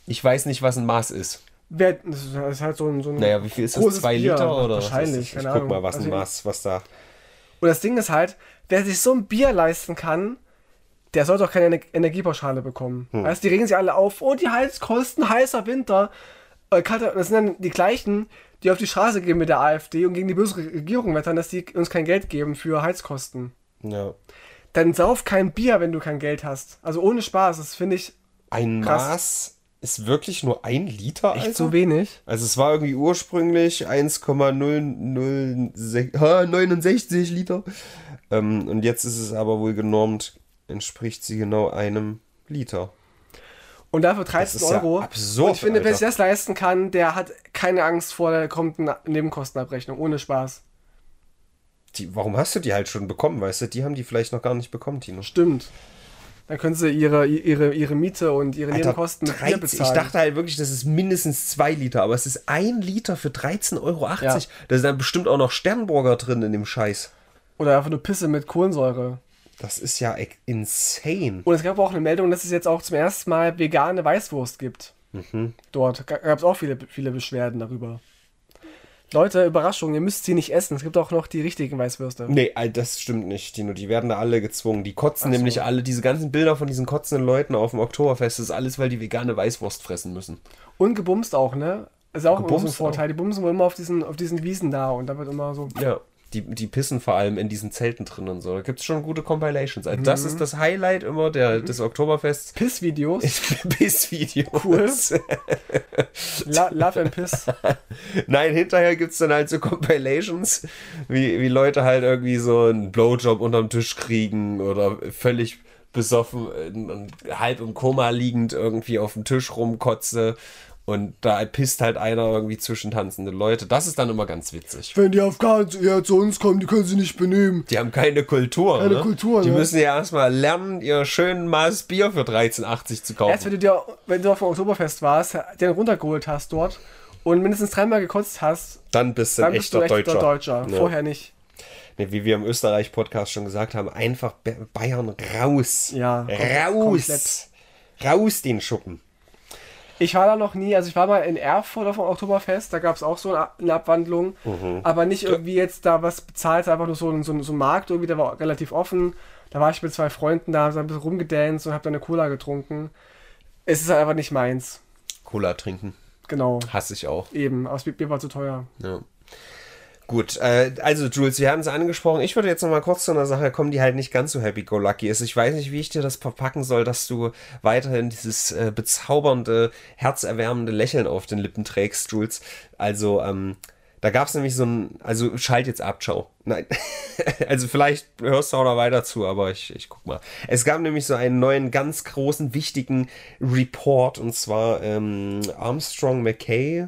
Ich weiß nicht, was ein Maß ist. Wer, das ist halt so ein, so ein Naja, wie viel ist das? Zwei Bier, Liter oder was Wahrscheinlich? Ich guck Ahnung. mal, was ein Also, Maß, was da. Und das Ding ist halt, wer sich so ein Bier leisten kann, der sollte auch keine Ener- Energiepauschale bekommen. Hm. Weißt, die regen sich alle auf, oh, die Heizkosten, heißer Winter. Äh, Das sind dann die gleichen, die auf die Straße gehen mit der AfD und gegen die böse Regierung wettern, dass die uns kein Geld geben für Heizkosten. Ja. Dann sauf kein Bier, wenn du kein Geld hast. Also ohne Spaß, das finde ich Ein Krass. Maß ist wirklich nur ein Liter, echt Alter? so wenig. Also es war irgendwie ursprünglich 1,069 ha, 69 Liter. Ähm, und jetzt ist es aber wohl genormt, entspricht sie genau einem Liter. Und dafür 13 ist ja Euro. absurd, und ich finde, wer Alter. sich das leisten kann, der hat keine Angst vor der kommenden Nebenkostenabrechnung. Ohne Spaß. Die, warum hast du die halt schon bekommen, weißt du? Die haben die vielleicht noch gar nicht bekommen, Tino. Stimmt. Dann können sie ihre, ihre, ihre Miete und ihre Alter, Nebenkosten mit Bier 13, bezahlen. ich dachte halt wirklich, das ist mindestens 2 Liter, aber es ist ein Liter für 13,80 Euro. Ja. Da sind dann bestimmt auch noch Sternburger drin in dem Scheiß. Oder einfach nur Pisse mit Kohlensäure. Das ist ja e- insane. Und es gab auch eine Meldung, dass es jetzt auch zum ersten Mal vegane Weißwurst gibt. Mhm. Dort gab es auch viele, viele Beschwerden darüber. Leute, Überraschung, ihr müsst sie nicht essen. Es gibt auch noch die richtigen Weißwürste. Nee, das stimmt nicht, Tino. Die werden da alle gezwungen. Die kotzen so. nämlich alle, diese ganzen Bilder von diesen kotzenden Leuten auf dem Oktoberfest, das ist alles, weil die vegane Weißwurst fressen müssen. Und gebumst auch, ne? Ist auch immer so ein Vorteil. Die bumsen wohl immer auf diesen, auf diesen Wiesen da und da wird immer so. Ja. Die, die pissen vor allem in diesen Zelten drin und so. Da gibt es schon gute Compilations. Also das ist das Highlight immer der, des Oktoberfests. Pissvideos. Piss-Video. Cool. La Love and Piss. Nein, hinterher gibt es dann halt so Compilations, wie, wie Leute halt irgendwie so einen Blowjob unterm Tisch kriegen oder völlig besoffen und halb im Koma liegend irgendwie auf dem Tisch rumkotze und da pisst halt einer irgendwie zwischen tanzende Leute. Das ist dann immer ganz witzig. Wenn die Afghanen eher zu uns kommen, die können sie nicht benehmen. Die haben keine Kultur. Keine ne? Kultur, Die ne? müssen ja erstmal lernen, ihr schönen Maß Bier für 13,80 zu kaufen. Erst wenn du dir, wenn du auf dem Oktoberfest warst, den runtergeholt hast dort und mindestens dreimal gekotzt hast, dann bist du dann ein bist du echter echter Deutscher. Deutscher. Ja. Vorher nicht. Nee, wie wir im Österreich-Podcast schon gesagt haben, einfach Bayern raus. Ja, Raus. komplett. Raus den Schuppen. Ich war da noch nie, also ich war mal in Erfurt auf dem Oktoberfest, da gab es auch so eine, Abwandlung, Mhm. aber nicht irgendwie jetzt da was bezahlt, einfach nur so, ein- so, ein- so ein Markt irgendwie, der war relativ offen. Da war ich mit zwei Freunden da, haben ein bisschen rumgedanced und hab dann eine Cola getrunken. Es ist halt einfach nicht meins. Cola trinken. Genau. Hasse ich auch. Eben, aber das Bier war zu teuer. Ja. Gut, äh, also Jules, wir haben es angesprochen. Ich würde jetzt noch mal kurz zu einer Sache kommen, die halt nicht ganz so happy-go-lucky ist. Ich weiß nicht, wie ich dir das verpacken soll, dass du weiterhin dieses äh, bezaubernde, herzerwärmende Lächeln auf den Lippen trägst, Jules. Also, ähm, da gab es nämlich so ein, also schalt jetzt ab, ciao. Nein, also vielleicht hörst du auch noch weiter zu, aber ich, ich guck mal. Es gab nämlich so einen neuen, ganz großen, wichtigen Report und zwar ähm, Armstrong McKay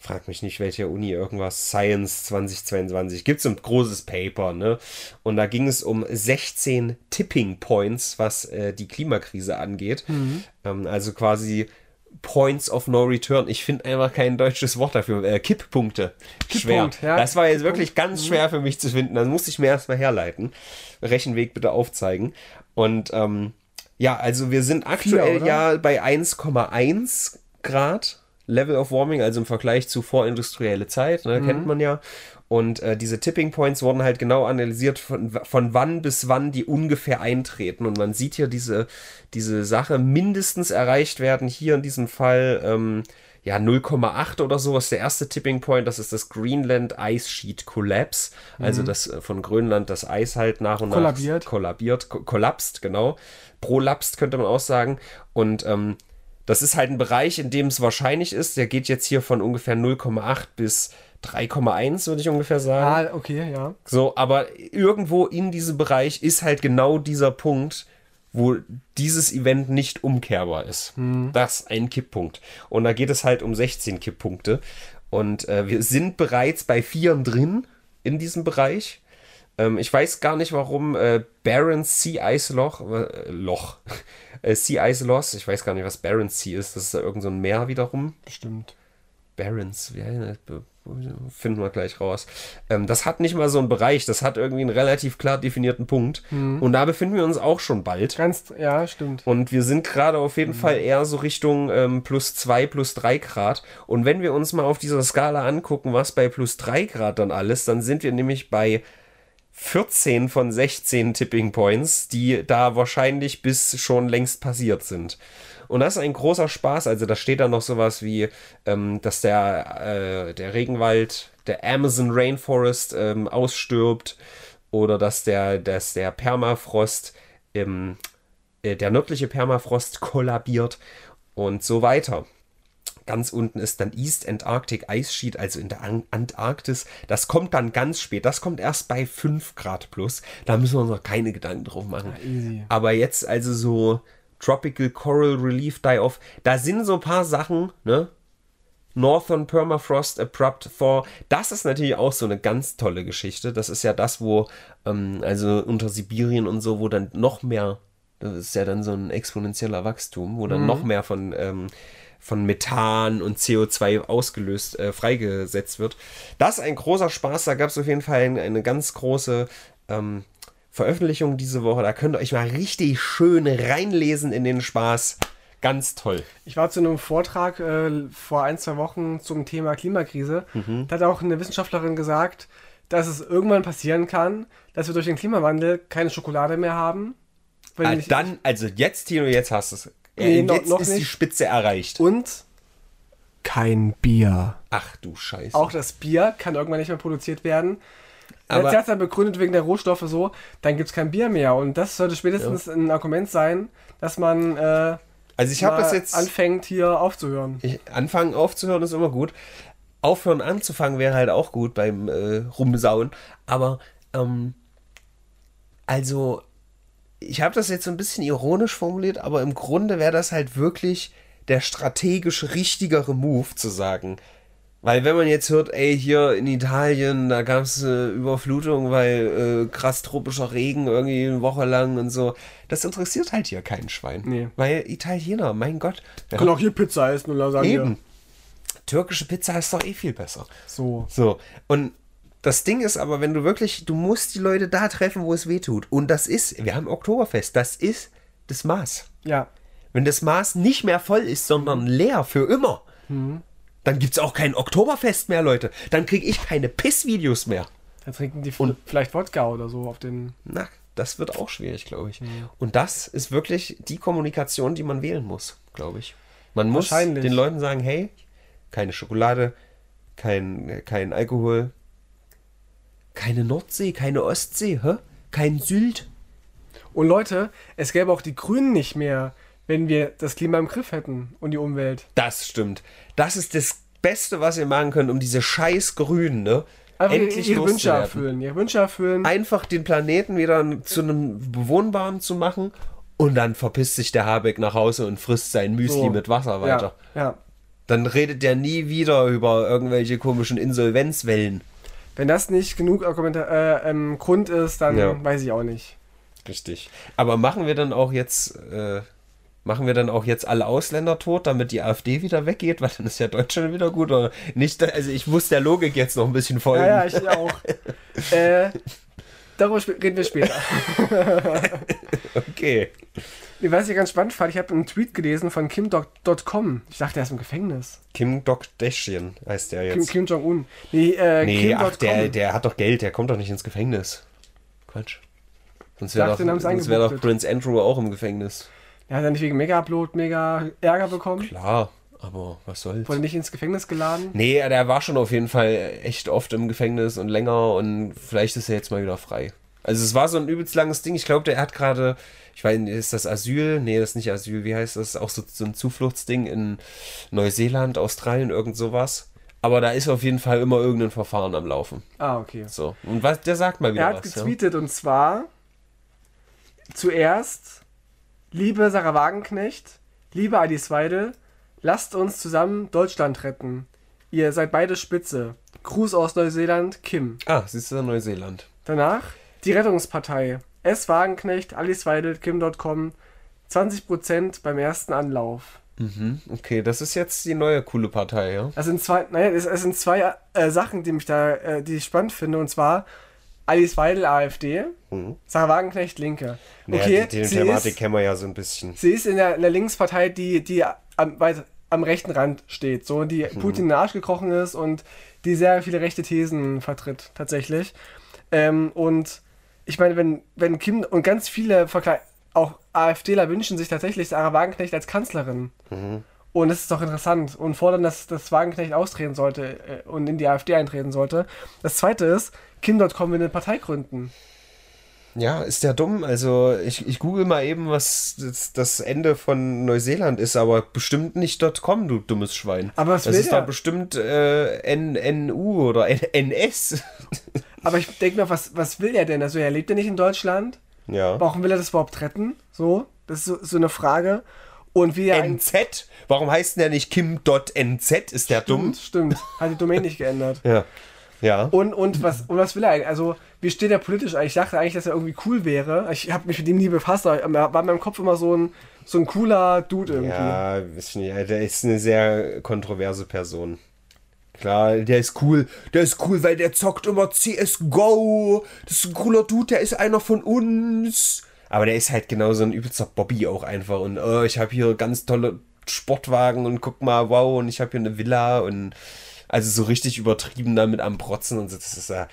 frag mich nicht, welche Uni, irgendwas, Science 2022, gibt es ein großes Paper, ne? Und da ging es um 16 Tipping Points, was äh, die Klimakrise angeht. Ähm, also quasi Points of No Return. Ich finde einfach kein deutsches Wort dafür. Äh, Kipppunkte. Schwer. Kipppunkt, ja. Das war jetzt wirklich ganz schwer für mich zu finden. Das musste ich mir erstmal herleiten. Rechenweg bitte aufzeigen. Und ähm, ja, also wir sind aktuell oder? ja bei 1,1 Grad Level of Warming, also im Vergleich zu vorindustrielle Zeit, ne, kennt man ja. Und äh, diese Tipping Points wurden halt genau analysiert, von, von wann bis wann die ungefähr eintreten. Und man sieht hier diese, diese Sache mindestens erreicht werden, hier in diesem Fall, ähm, ja 0,8 oder so ist der erste Tipping Point. Das ist das Greenland Ice Sheet Collapse. Also das äh, von Grönland das Eis halt nach und Kollabiert. nach kollabiert, ko kollapst, genau. Prolapst könnte man auch sagen. Und ähm, das ist halt ein Bereich, in dem es wahrscheinlich ist. Der geht jetzt hier von ungefähr 0,8 bis 3,1, würde ich ungefähr sagen. Ah, okay, ja. So, aber irgendwo in diesem Bereich ist halt genau dieser Punkt, wo dieses Event nicht umkehrbar ist. Das ist ein Kipppunkt. Und da geht es halt um 16 Kipppunkte. Und äh, wir sind bereits bei vieren drin in diesem Bereich. Ähm, ich weiß gar nicht, warum äh, Barents Sea Ice Loch, äh, Loch, äh, Sea Ice Loss, ich weiß gar nicht, was Barents Sea ist. Das ist ja irgend so ein Meer wiederum. Bestimmt. Barents, das? finden wir gleich raus. Ähm, das hat nicht mal so einen Bereich, das hat irgendwie einen relativ klar definierten Punkt. Und da befinden wir uns auch schon bald. Ganz, ja, stimmt. Und wir sind gerade auf jeden Fall eher so Richtung ähm, plus 2, plus 3 Grad. Und wenn wir uns mal auf dieser Skala angucken, was bei plus 3 Grad dann alles, dann sind wir nämlich bei 14 von 16 Tipping Points, die da wahrscheinlich bis schon längst passiert sind. Und das ist ein großer Spaß. Also da steht da noch sowas wie, ähm, dass der, äh, der Regenwald, der Amazon Rainforest ähm, ausstirbt oder dass der, dass der Permafrost, ähm, äh, der nördliche Permafrost kollabiert und so weiter. Ganz unten ist dann East Antarctic Ice Sheet, also in der An Antarktis. Das kommt dann ganz spät. Das kommt erst bei 5 Grad plus. Da müssen wir uns noch keine Gedanken drauf machen. easy. Aber jetzt also so Tropical Coral Relief Die-Off, da sind so ein paar Sachen, ne? Northern Permafrost Abrupt Thaw, das ist natürlich auch so eine ganz tolle Geschichte. Das ist ja das, wo, ähm, also unter Sibirien und so, wo dann noch mehr, das ist ja dann so ein exponentieller Wachstum, wo dann noch mehr von, ähm, von Methan und CO2 ausgelöst, äh, freigesetzt wird. Das ist ein großer Spaß, da gab es auf jeden Fall eine, eine ganz große ähm, Veröffentlichung diese Woche. Da könnt ihr euch mal richtig schön reinlesen in den Spaß. Ganz toll. Ich war zu einem Vortrag äh, vor ein, zwei Wochen zum Thema Klimakrise. Mhm. Da hat auch eine Wissenschaftlerin gesagt, dass es irgendwann passieren kann, dass wir durch den Klimawandel keine Schokolade mehr haben. Ah, dann, also jetzt, Tino, jetzt hast du es. Nee, Äh, noch- jetzt noch ist die nicht. Spitze erreicht. Und kein Bier. Ach du Scheiße. Auch das Bier kann irgendwann nicht mehr produziert werden. Aber- Aber hat dann begründet wegen der Rohstoffe so, dann gibt es kein Bier mehr. Und das sollte spätestens ein Argument sein, dass man äh, also ich habe das jetzt. anfängt, hier aufzuhören. Ich, anfangen aufzuhören ist immer gut. Aufhören anzufangen wäre halt auch gut beim äh, Rumsauen. Aber, ähm, also, ich habe das jetzt so ein bisschen ironisch formuliert, aber im Grunde wäre das halt wirklich der strategisch richtigere Move zu sagen. Weil wenn man jetzt hört, ey, hier in Italien, da gab es äh, Überflutung, weil äh, krass tropischer Regen irgendwie eine Woche lang und so, das interessiert halt hier keinen Schwein. Nee. Weil Italiener, mein Gott, wer Können auch hier Pizza essen und Lasagne. Eben. Türkische Pizza ist doch eh viel besser. So. So. Und das Ding ist aber, wenn du wirklich, du musst die Leute da treffen, wo es weh tut. Und das ist, wir haben Oktoberfest, das ist das Maß. Ja. Wenn das Maß nicht mehr voll ist, sondern leer für immer, dann gibt es auch kein Oktoberfest mehr, Leute. Dann kriege ich keine Pissvideos mehr. Dann trinken die Und- vielleicht Wodka oder so auf den. Na, das wird auch schwierig, glaube ich. Und das ist wirklich die Kommunikation, die man wählen muss, glaube ich. Man muss den Leuten sagen, hey, keine Schokolade, kein, kein Alkohol, keine Nordsee, keine Ostsee, hä? kein Sylt. Und Leute, es gäbe auch die Grünen nicht mehr, wenn wir das Klima im Griff hätten und die Umwelt. Das stimmt. Das ist das Beste, was ihr machen könnt, um diese scheiß Grünen, ne? Einfach endlich ihre Wünsche erfüllen. Ihre Wünsche erfüllen. Einfach den Planeten wieder zu einem bewohnbaren zu machen und dann verpisst sich der Habeck nach Hause und frisst sein Müsli So. mit Wasser weiter. Ja, ja. Dann redet der nie wieder über irgendwelche komischen Insolvenzwellen. Wenn das nicht genug Argumenta äh, ähm, Grund ist, dann Ja. weiß ich auch nicht. Richtig. Aber machen wir dann auch jetzt, äh, machen wir dann auch jetzt alle Ausländer tot, damit die AfD wieder weggeht, weil dann ist ja Deutschland wieder gut oder nicht? Also ich muss der Logik jetzt noch ein bisschen folgen. Ja, ja, ich auch. äh, darüber reden wir später. okay. Was ich ganz spannend fand, ich habe einen Tweet gelesen von Kim.com. Ich dachte, er ist im Gefängnis. Kim Dokdäschchen heißt der Kim, jetzt. Kim Jong-un. Nee, äh, nee, Kim.com. ach, der, der hat doch Geld, der kommt doch nicht ins Gefängnis. Quatsch. Sonst wäre doch, sonst wär doch. Prince Andrew auch im Gefängnis. Er hat ja nicht wegen Mega-Upload mega Ärger bekommen. Klar, Aber was soll's? Wurde nicht ins Gefängnis geladen? Nee, der war schon auf jeden Fall echt oft im Gefängnis und länger und vielleicht ist er jetzt mal wieder frei. Also es war so ein übelst langes Ding. Ich glaube, der hat gerade, ich weiß nicht, ist das Asyl? Nee, das ist nicht Asyl. Wie heißt das? Auch so, so ein Zufluchtsding in Neuseeland, Australien, irgend sowas. Aber da ist auf jeden Fall immer irgendein Verfahren am Laufen. Ah, okay. So. Und was, der sagt mal wieder Er hat was. getweetet und zwar zuerst, liebe Sarah Wagenknecht, liebe Alice Weidel, lasst uns zusammen Deutschland retten. Ihr seid beide Spitze. Gruß aus Neuseeland, Kim. Ja? Ah, siehst du, Neuseeland. Danach die Rettungspartei. S. Wagenknecht, Alice Weidel, Kim.com. 20% beim ersten Anlauf. Mhm. Okay, das ist jetzt die neue coole Partei, ja? Das sind zwei, naja, es, sind zwei äh, Sachen, die mich da, äh, die ich spannend finde. Und zwar Alice Weidel, AfD, Mhm. Sarah Wagenknecht, Linke. Naja, Okay, die, die Thematik ist, kennen wir ja so ein bisschen. sie ist in der, in der Linkspartei, die, die am, weit, am rechten Rand steht, so die Mhm. Putin in den Arsch gekrochen ist und die sehr viele rechte Thesen vertritt, tatsächlich. Ähm, und ich meine, wenn, wenn Kim und ganz viele Verkle auch AfDler wünschen sich tatsächlich Sarah Wagenknecht als Kanzlerin. Mhm. Und das ist doch interessant und fordern, dass, dass Wagenknecht austreten sollte äh, und in die AfD eintreten sollte. Das zweite ist, Kim.com will eine Partei gründen. Ja, ist der dumm? Also ich, ich google mal eben, was das, das Ende von Neuseeland ist, aber bestimmt nicht .com, du dummes Schwein. Aber was das will ist doch bestimmt äh, NNU oder N NS. Aber ich denke mir, was, was will er denn? Also er lebt ja nicht in Deutschland. ja. Warum will er das überhaupt retten? So, das ist so, so eine Frage. Und wie er NZ? Warum heißt denn der nicht Kim.nz? Ist der dumm? Stimmt, stimmt. Hat die Domain nicht geändert. Ja. Ja. Und, und, was, und was will er eigentlich? Also, wie steht er politisch eigentlich? Ich dachte eigentlich, dass er irgendwie cool wäre. Ich habe mich mit ihm nie befasst, aber er war in meinem Kopf immer so ein, so ein cooler Dude irgendwie. Ja, ich nicht. Der ist eine sehr kontroverse Person. Klar, der ist cool. Der ist cool, weil der zockt immer CSGO. Das ist ein cooler Dude, der ist einer von uns. Aber der ist halt genau so ein übelster Bobby auch einfach. Und oh, ich habe hier ganz tolle Sportwagen und guck mal, wow, und ich habe hier eine Villa und also so richtig übertrieben damit am Protzen und so. Das ist ja,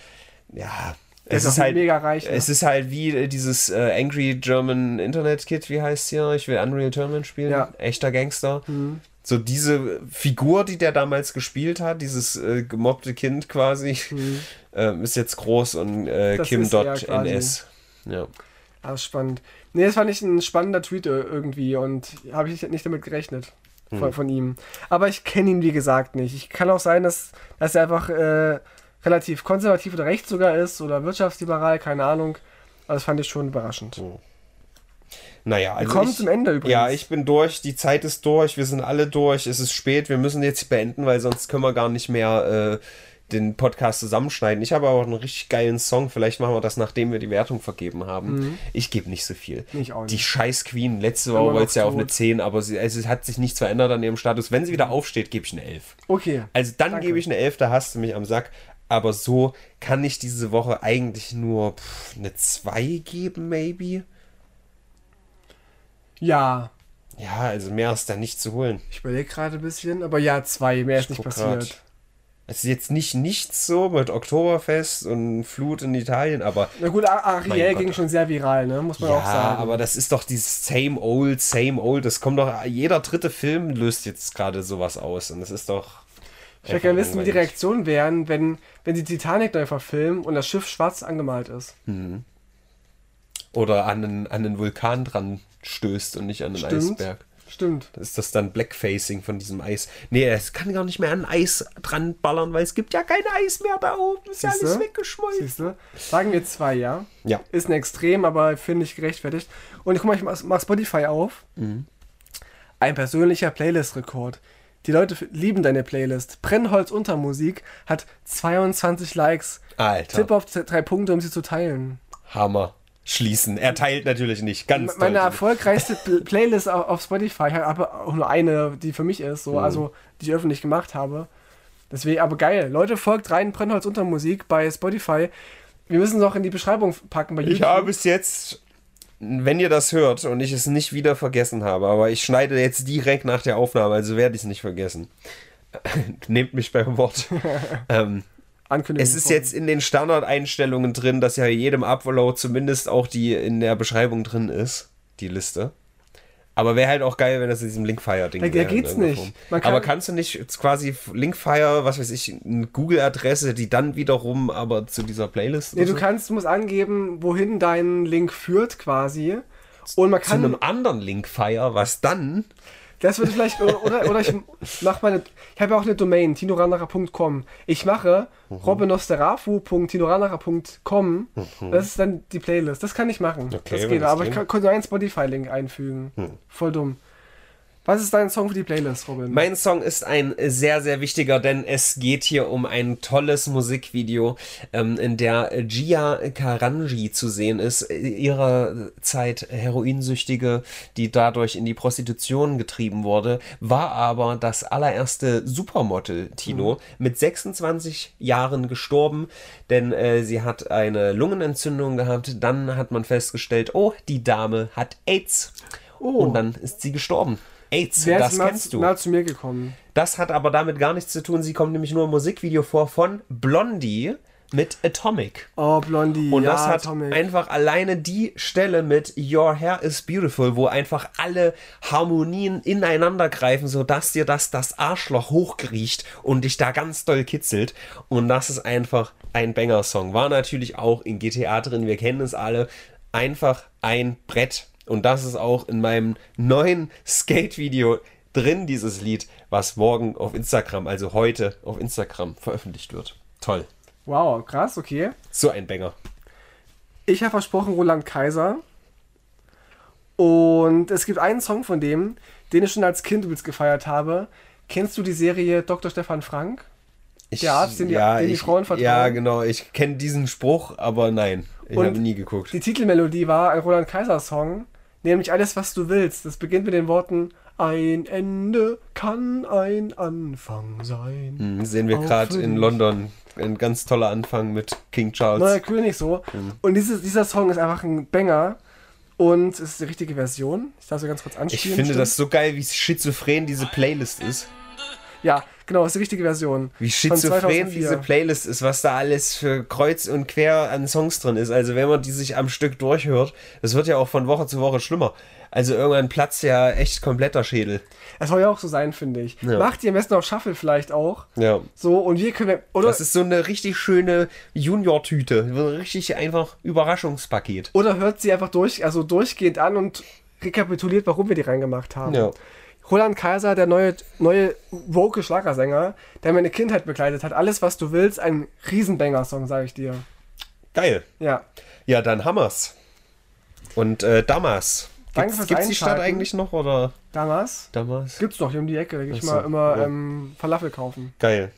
ja. Es ist ist halt, mega reich, ne? es ist halt wie äh, dieses äh, Angry German Internet Kid, wie heißt hier? Ich will Unreal Tournament spielen. Ja. Echter Gangster. So diese Figur, die der damals gespielt hat, dieses äh, gemobbte Kind quasi, ähm, ist jetzt groß und äh, Kim.ns. Ja. Ah, spannend. Nee, das fand ich ein spannender Tweet äh, irgendwie und habe ich nicht damit gerechnet von, von ihm. Aber ich kenne ihn, wie gesagt, nicht. Ich kann auch sein, dass, dass er einfach äh, relativ konservativ oder rechts sogar ist oder wirtschaftsliberal, keine Ahnung. Aber das fand ich schon überraschend. Naja, Wir also kommen ich, zum Ende übrigens. Ja, ich bin durch, die Zeit ist durch, wir sind alle durch, es ist spät, wir müssen jetzt beenden, weil sonst können wir gar nicht mehr äh, den Podcast zusammenschneiden. Ich habe aber auch einen richtig geilen Song, vielleicht machen wir das, nachdem wir die Wertung vergeben haben. Ich gebe nicht so viel. Mhm. Ich auch nicht. Die scheiß Queen, letzte Woche wollte sie ja auf eine tot. 10, aber sie, also es hat sich nichts verändert an ihrem Status. Wenn sie wieder aufsteht, gebe ich eine 11. Okay. Also dann Danke. gebe ich eine 11, da hast du mich am Sack. Aber so kann ich diese Woche eigentlich nur pff, eine 2 geben, maybe. Ja. Ja, also mehr ist da nicht zu holen. Ich überlege gerade ein bisschen, aber ja, zwei, mehr ist nicht passiert. grad. Es ist jetzt nicht nichts so mit Oktoberfest und Flut in Italien, aber Na gut, Ariel Gott. ging schon sehr viral, ne? Muss man ja, auch sagen. aber das ist doch dieses same old, same old. Das kommt doch, jeder dritte Film löst jetzt gerade sowas aus und das ist doch. ich würde gerne wissen, wie die. Reaktionen wären, wenn, wenn die Titanic neu verfilmen und das Schiff schwarz angemalt ist. Oder an einen, an einen Vulkan dran stößt und nicht an einen Stimmt. Eisberg. Stimmt. Ist das dann Blackfacing von diesem Eis? Nee, es kann gar nicht mehr an Eis dran ballern, weil es gibt ja kein Eis mehr da oben. Ist ja Siehste? alles weggeschmolzen. Siehst du? Sagen wir zwei, ja? Ja. Ist ein Extrem, aber finde ich gerechtfertigt. Und ich guck mal, ich mach, mach Spotify auf. Ein persönlicher Playlist-Rekord. Die Leute lieben deine Playlist. Brennholz unter Musik hat 22 Likes. Alter. Tipp auf drei Punkte, um sie zu teilen. Hammer. Schließen. Er teilt natürlich nicht. Ganz Meine deutlich. erfolgreichste Pl- Playlist auf, Spotify, ich habe auch nur eine, die für mich ist, Mhm. so, also die ich öffentlich gemacht habe. Deswegen, aber geil. Leute, folgt rein, Brennholz unter Musik bei Spotify. Wir müssen es auch in die Beschreibung packen bei Ich habe es jetzt, wenn ihr das hört und ich es nicht wieder vergessen habe, aber ich schneide jetzt direkt nach der Aufnahme, also werde ich es nicht vergessen. Nehmt mich beim Wort. ähm, Ankündigung. es ist jetzt in den Standardeinstellungen drin, dass ja jedem Upload zumindest auch die in der Beschreibung drin ist, die Liste. Aber wäre halt auch geil, wenn das in diesem Linkfire-Ding Da- da wäre in geht's nicht. Kann- aber kannst du nicht quasi Linkfire, was weiß ich, eine Google-Adresse, die dann wiederum aber zu dieser Playlist Nee, du so? kannst, du musst angeben, wohin dein Link führt quasi. Und man zu kann. einem anderen Linkfire, was dann Das würde vielleicht, oder, oder, ich mach meine, ich habe ja auch eine Domain, tinorandacher.com. Ich mache Mhm. robbenosterafu.tinorandacher.com. Das ist dann die Playlist. Das kann ich machen. Mhm. Okay, das geht, das aber ich geht. kann, konnte nur einen Spotify-Link einfügen. Hm. Voll dumm. Was ist dein Song für die Playlist, Robin? Mein Song ist ein sehr, sehr wichtiger, denn es geht hier um ein tolles Musikvideo, ähm, in der Gia Karanji zu sehen ist, ihrer Zeit Heroinsüchtige, die dadurch in die Prostitution getrieben wurde, war aber das allererste Supermodel, Tino, mit 26 Jahren gestorben, denn äh, sie hat eine Lungenentzündung gehabt. Dann hat man festgestellt, oh, die Dame hat AIDS. Oh. Und dann ist sie gestorben. AIDS, Wer das ist mal, kennst du. mal zu mir gekommen? Das hat aber damit gar nichts zu tun. Sie kommt nämlich nur im Musikvideo vor von Blondie mit Atomic. Oh, Blondie. Und ja, das hat Atomic. einfach alleine die Stelle mit Your Hair is Beautiful, wo einfach alle Harmonien ineinander greifen, sodass dir das das Arschloch hochkriecht und dich da ganz doll kitzelt. Und das ist einfach ein Banger-Song. War natürlich auch in GTA drin, wir kennen es alle. Einfach ein Brett. Und das ist auch in meinem neuen Skate-Video drin, dieses Lied, was morgen auf Instagram, also heute auf Instagram veröffentlicht wird. Toll. Wow, krass, okay. So ein Banger. Ich habe versprochen Roland Kaiser. Und es gibt einen Song von dem, den ich schon als Kind übelst gefeiert habe. Kennst du die Serie Dr. Stefan Frank? Ich, Der Arzt, den die- den die Frauen vertrauen? Ja, genau. Ich kenne diesen Spruch, aber nein. Ich habe nie geguckt. Die Titelmelodie war ein Roland Kaiser Song, nämlich alles, was du willst. Das beginnt mit den Worten Ein Ende kann ein Anfang sein. Hm, sehen wir gerade in. London. Ein ganz toller Anfang mit King Charles. Neuer König so. Mhm. Und dieses, dieser Song ist einfach ein Banger. Und es ist die richtige Version. Ich darf so ganz kurz ich anspielen. finde stimmt? das so geil, wie schizophren diese Playlist ist. Ja, genau, ist die richtige Version. Wie schizophren 2004. diese Playlist ist, was da alles für kreuz und quer an Songs drin ist. Also wenn man die sich am Stück durchhört, das wird ja auch von Woche zu Woche schlimmer. Also irgendwann platzt ja echt kompletter Schädel. Es soll ja auch so sein, finde ich. Ja. Macht ihr am besten auf Shuffle vielleicht auch. Ja. So, und wir können. Oder, Das ist so eine richtig schöne Junior-Tüte. Richtig einfach Überraschungspaket. oder hört sie einfach durch, also durchgehend an und rekapituliert, warum wir die reingemacht haben. Ja. Roland Kaiser, der neue, neue woke Schlagersänger, der meine Kindheit begleitet hat. Alles, was du willst, ein Riesenbanger-Song, sage ich dir. Geil. Ja. Ja, dann Hammers. Und äh, Damas. Danke Gibt's, fürs gibt's die Stadt eigentlich noch oder Damas Damas? gibt's noch hier um die Ecke. Da gehe ich so, mal immer ja. ähm, Falafel kaufen. Geil.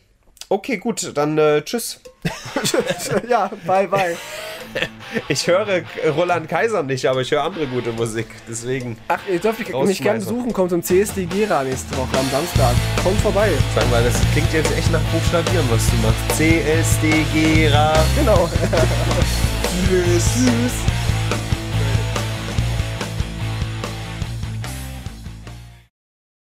Okay, gut, dann äh, tschüss. ja, bye, bye. Ich höre Roland Kaiser nicht, aber ich höre andere gute Musik. Deswegen Ach, ihr dürft mich gerne besuchen. Kommt zum CSD Gera nächste Woche am Samstag. Kommt vorbei. sagen wir, das klingt jetzt echt nach Buchstabieren, was du machst. CSD Gera. Genau. Tschüss. Tschüss.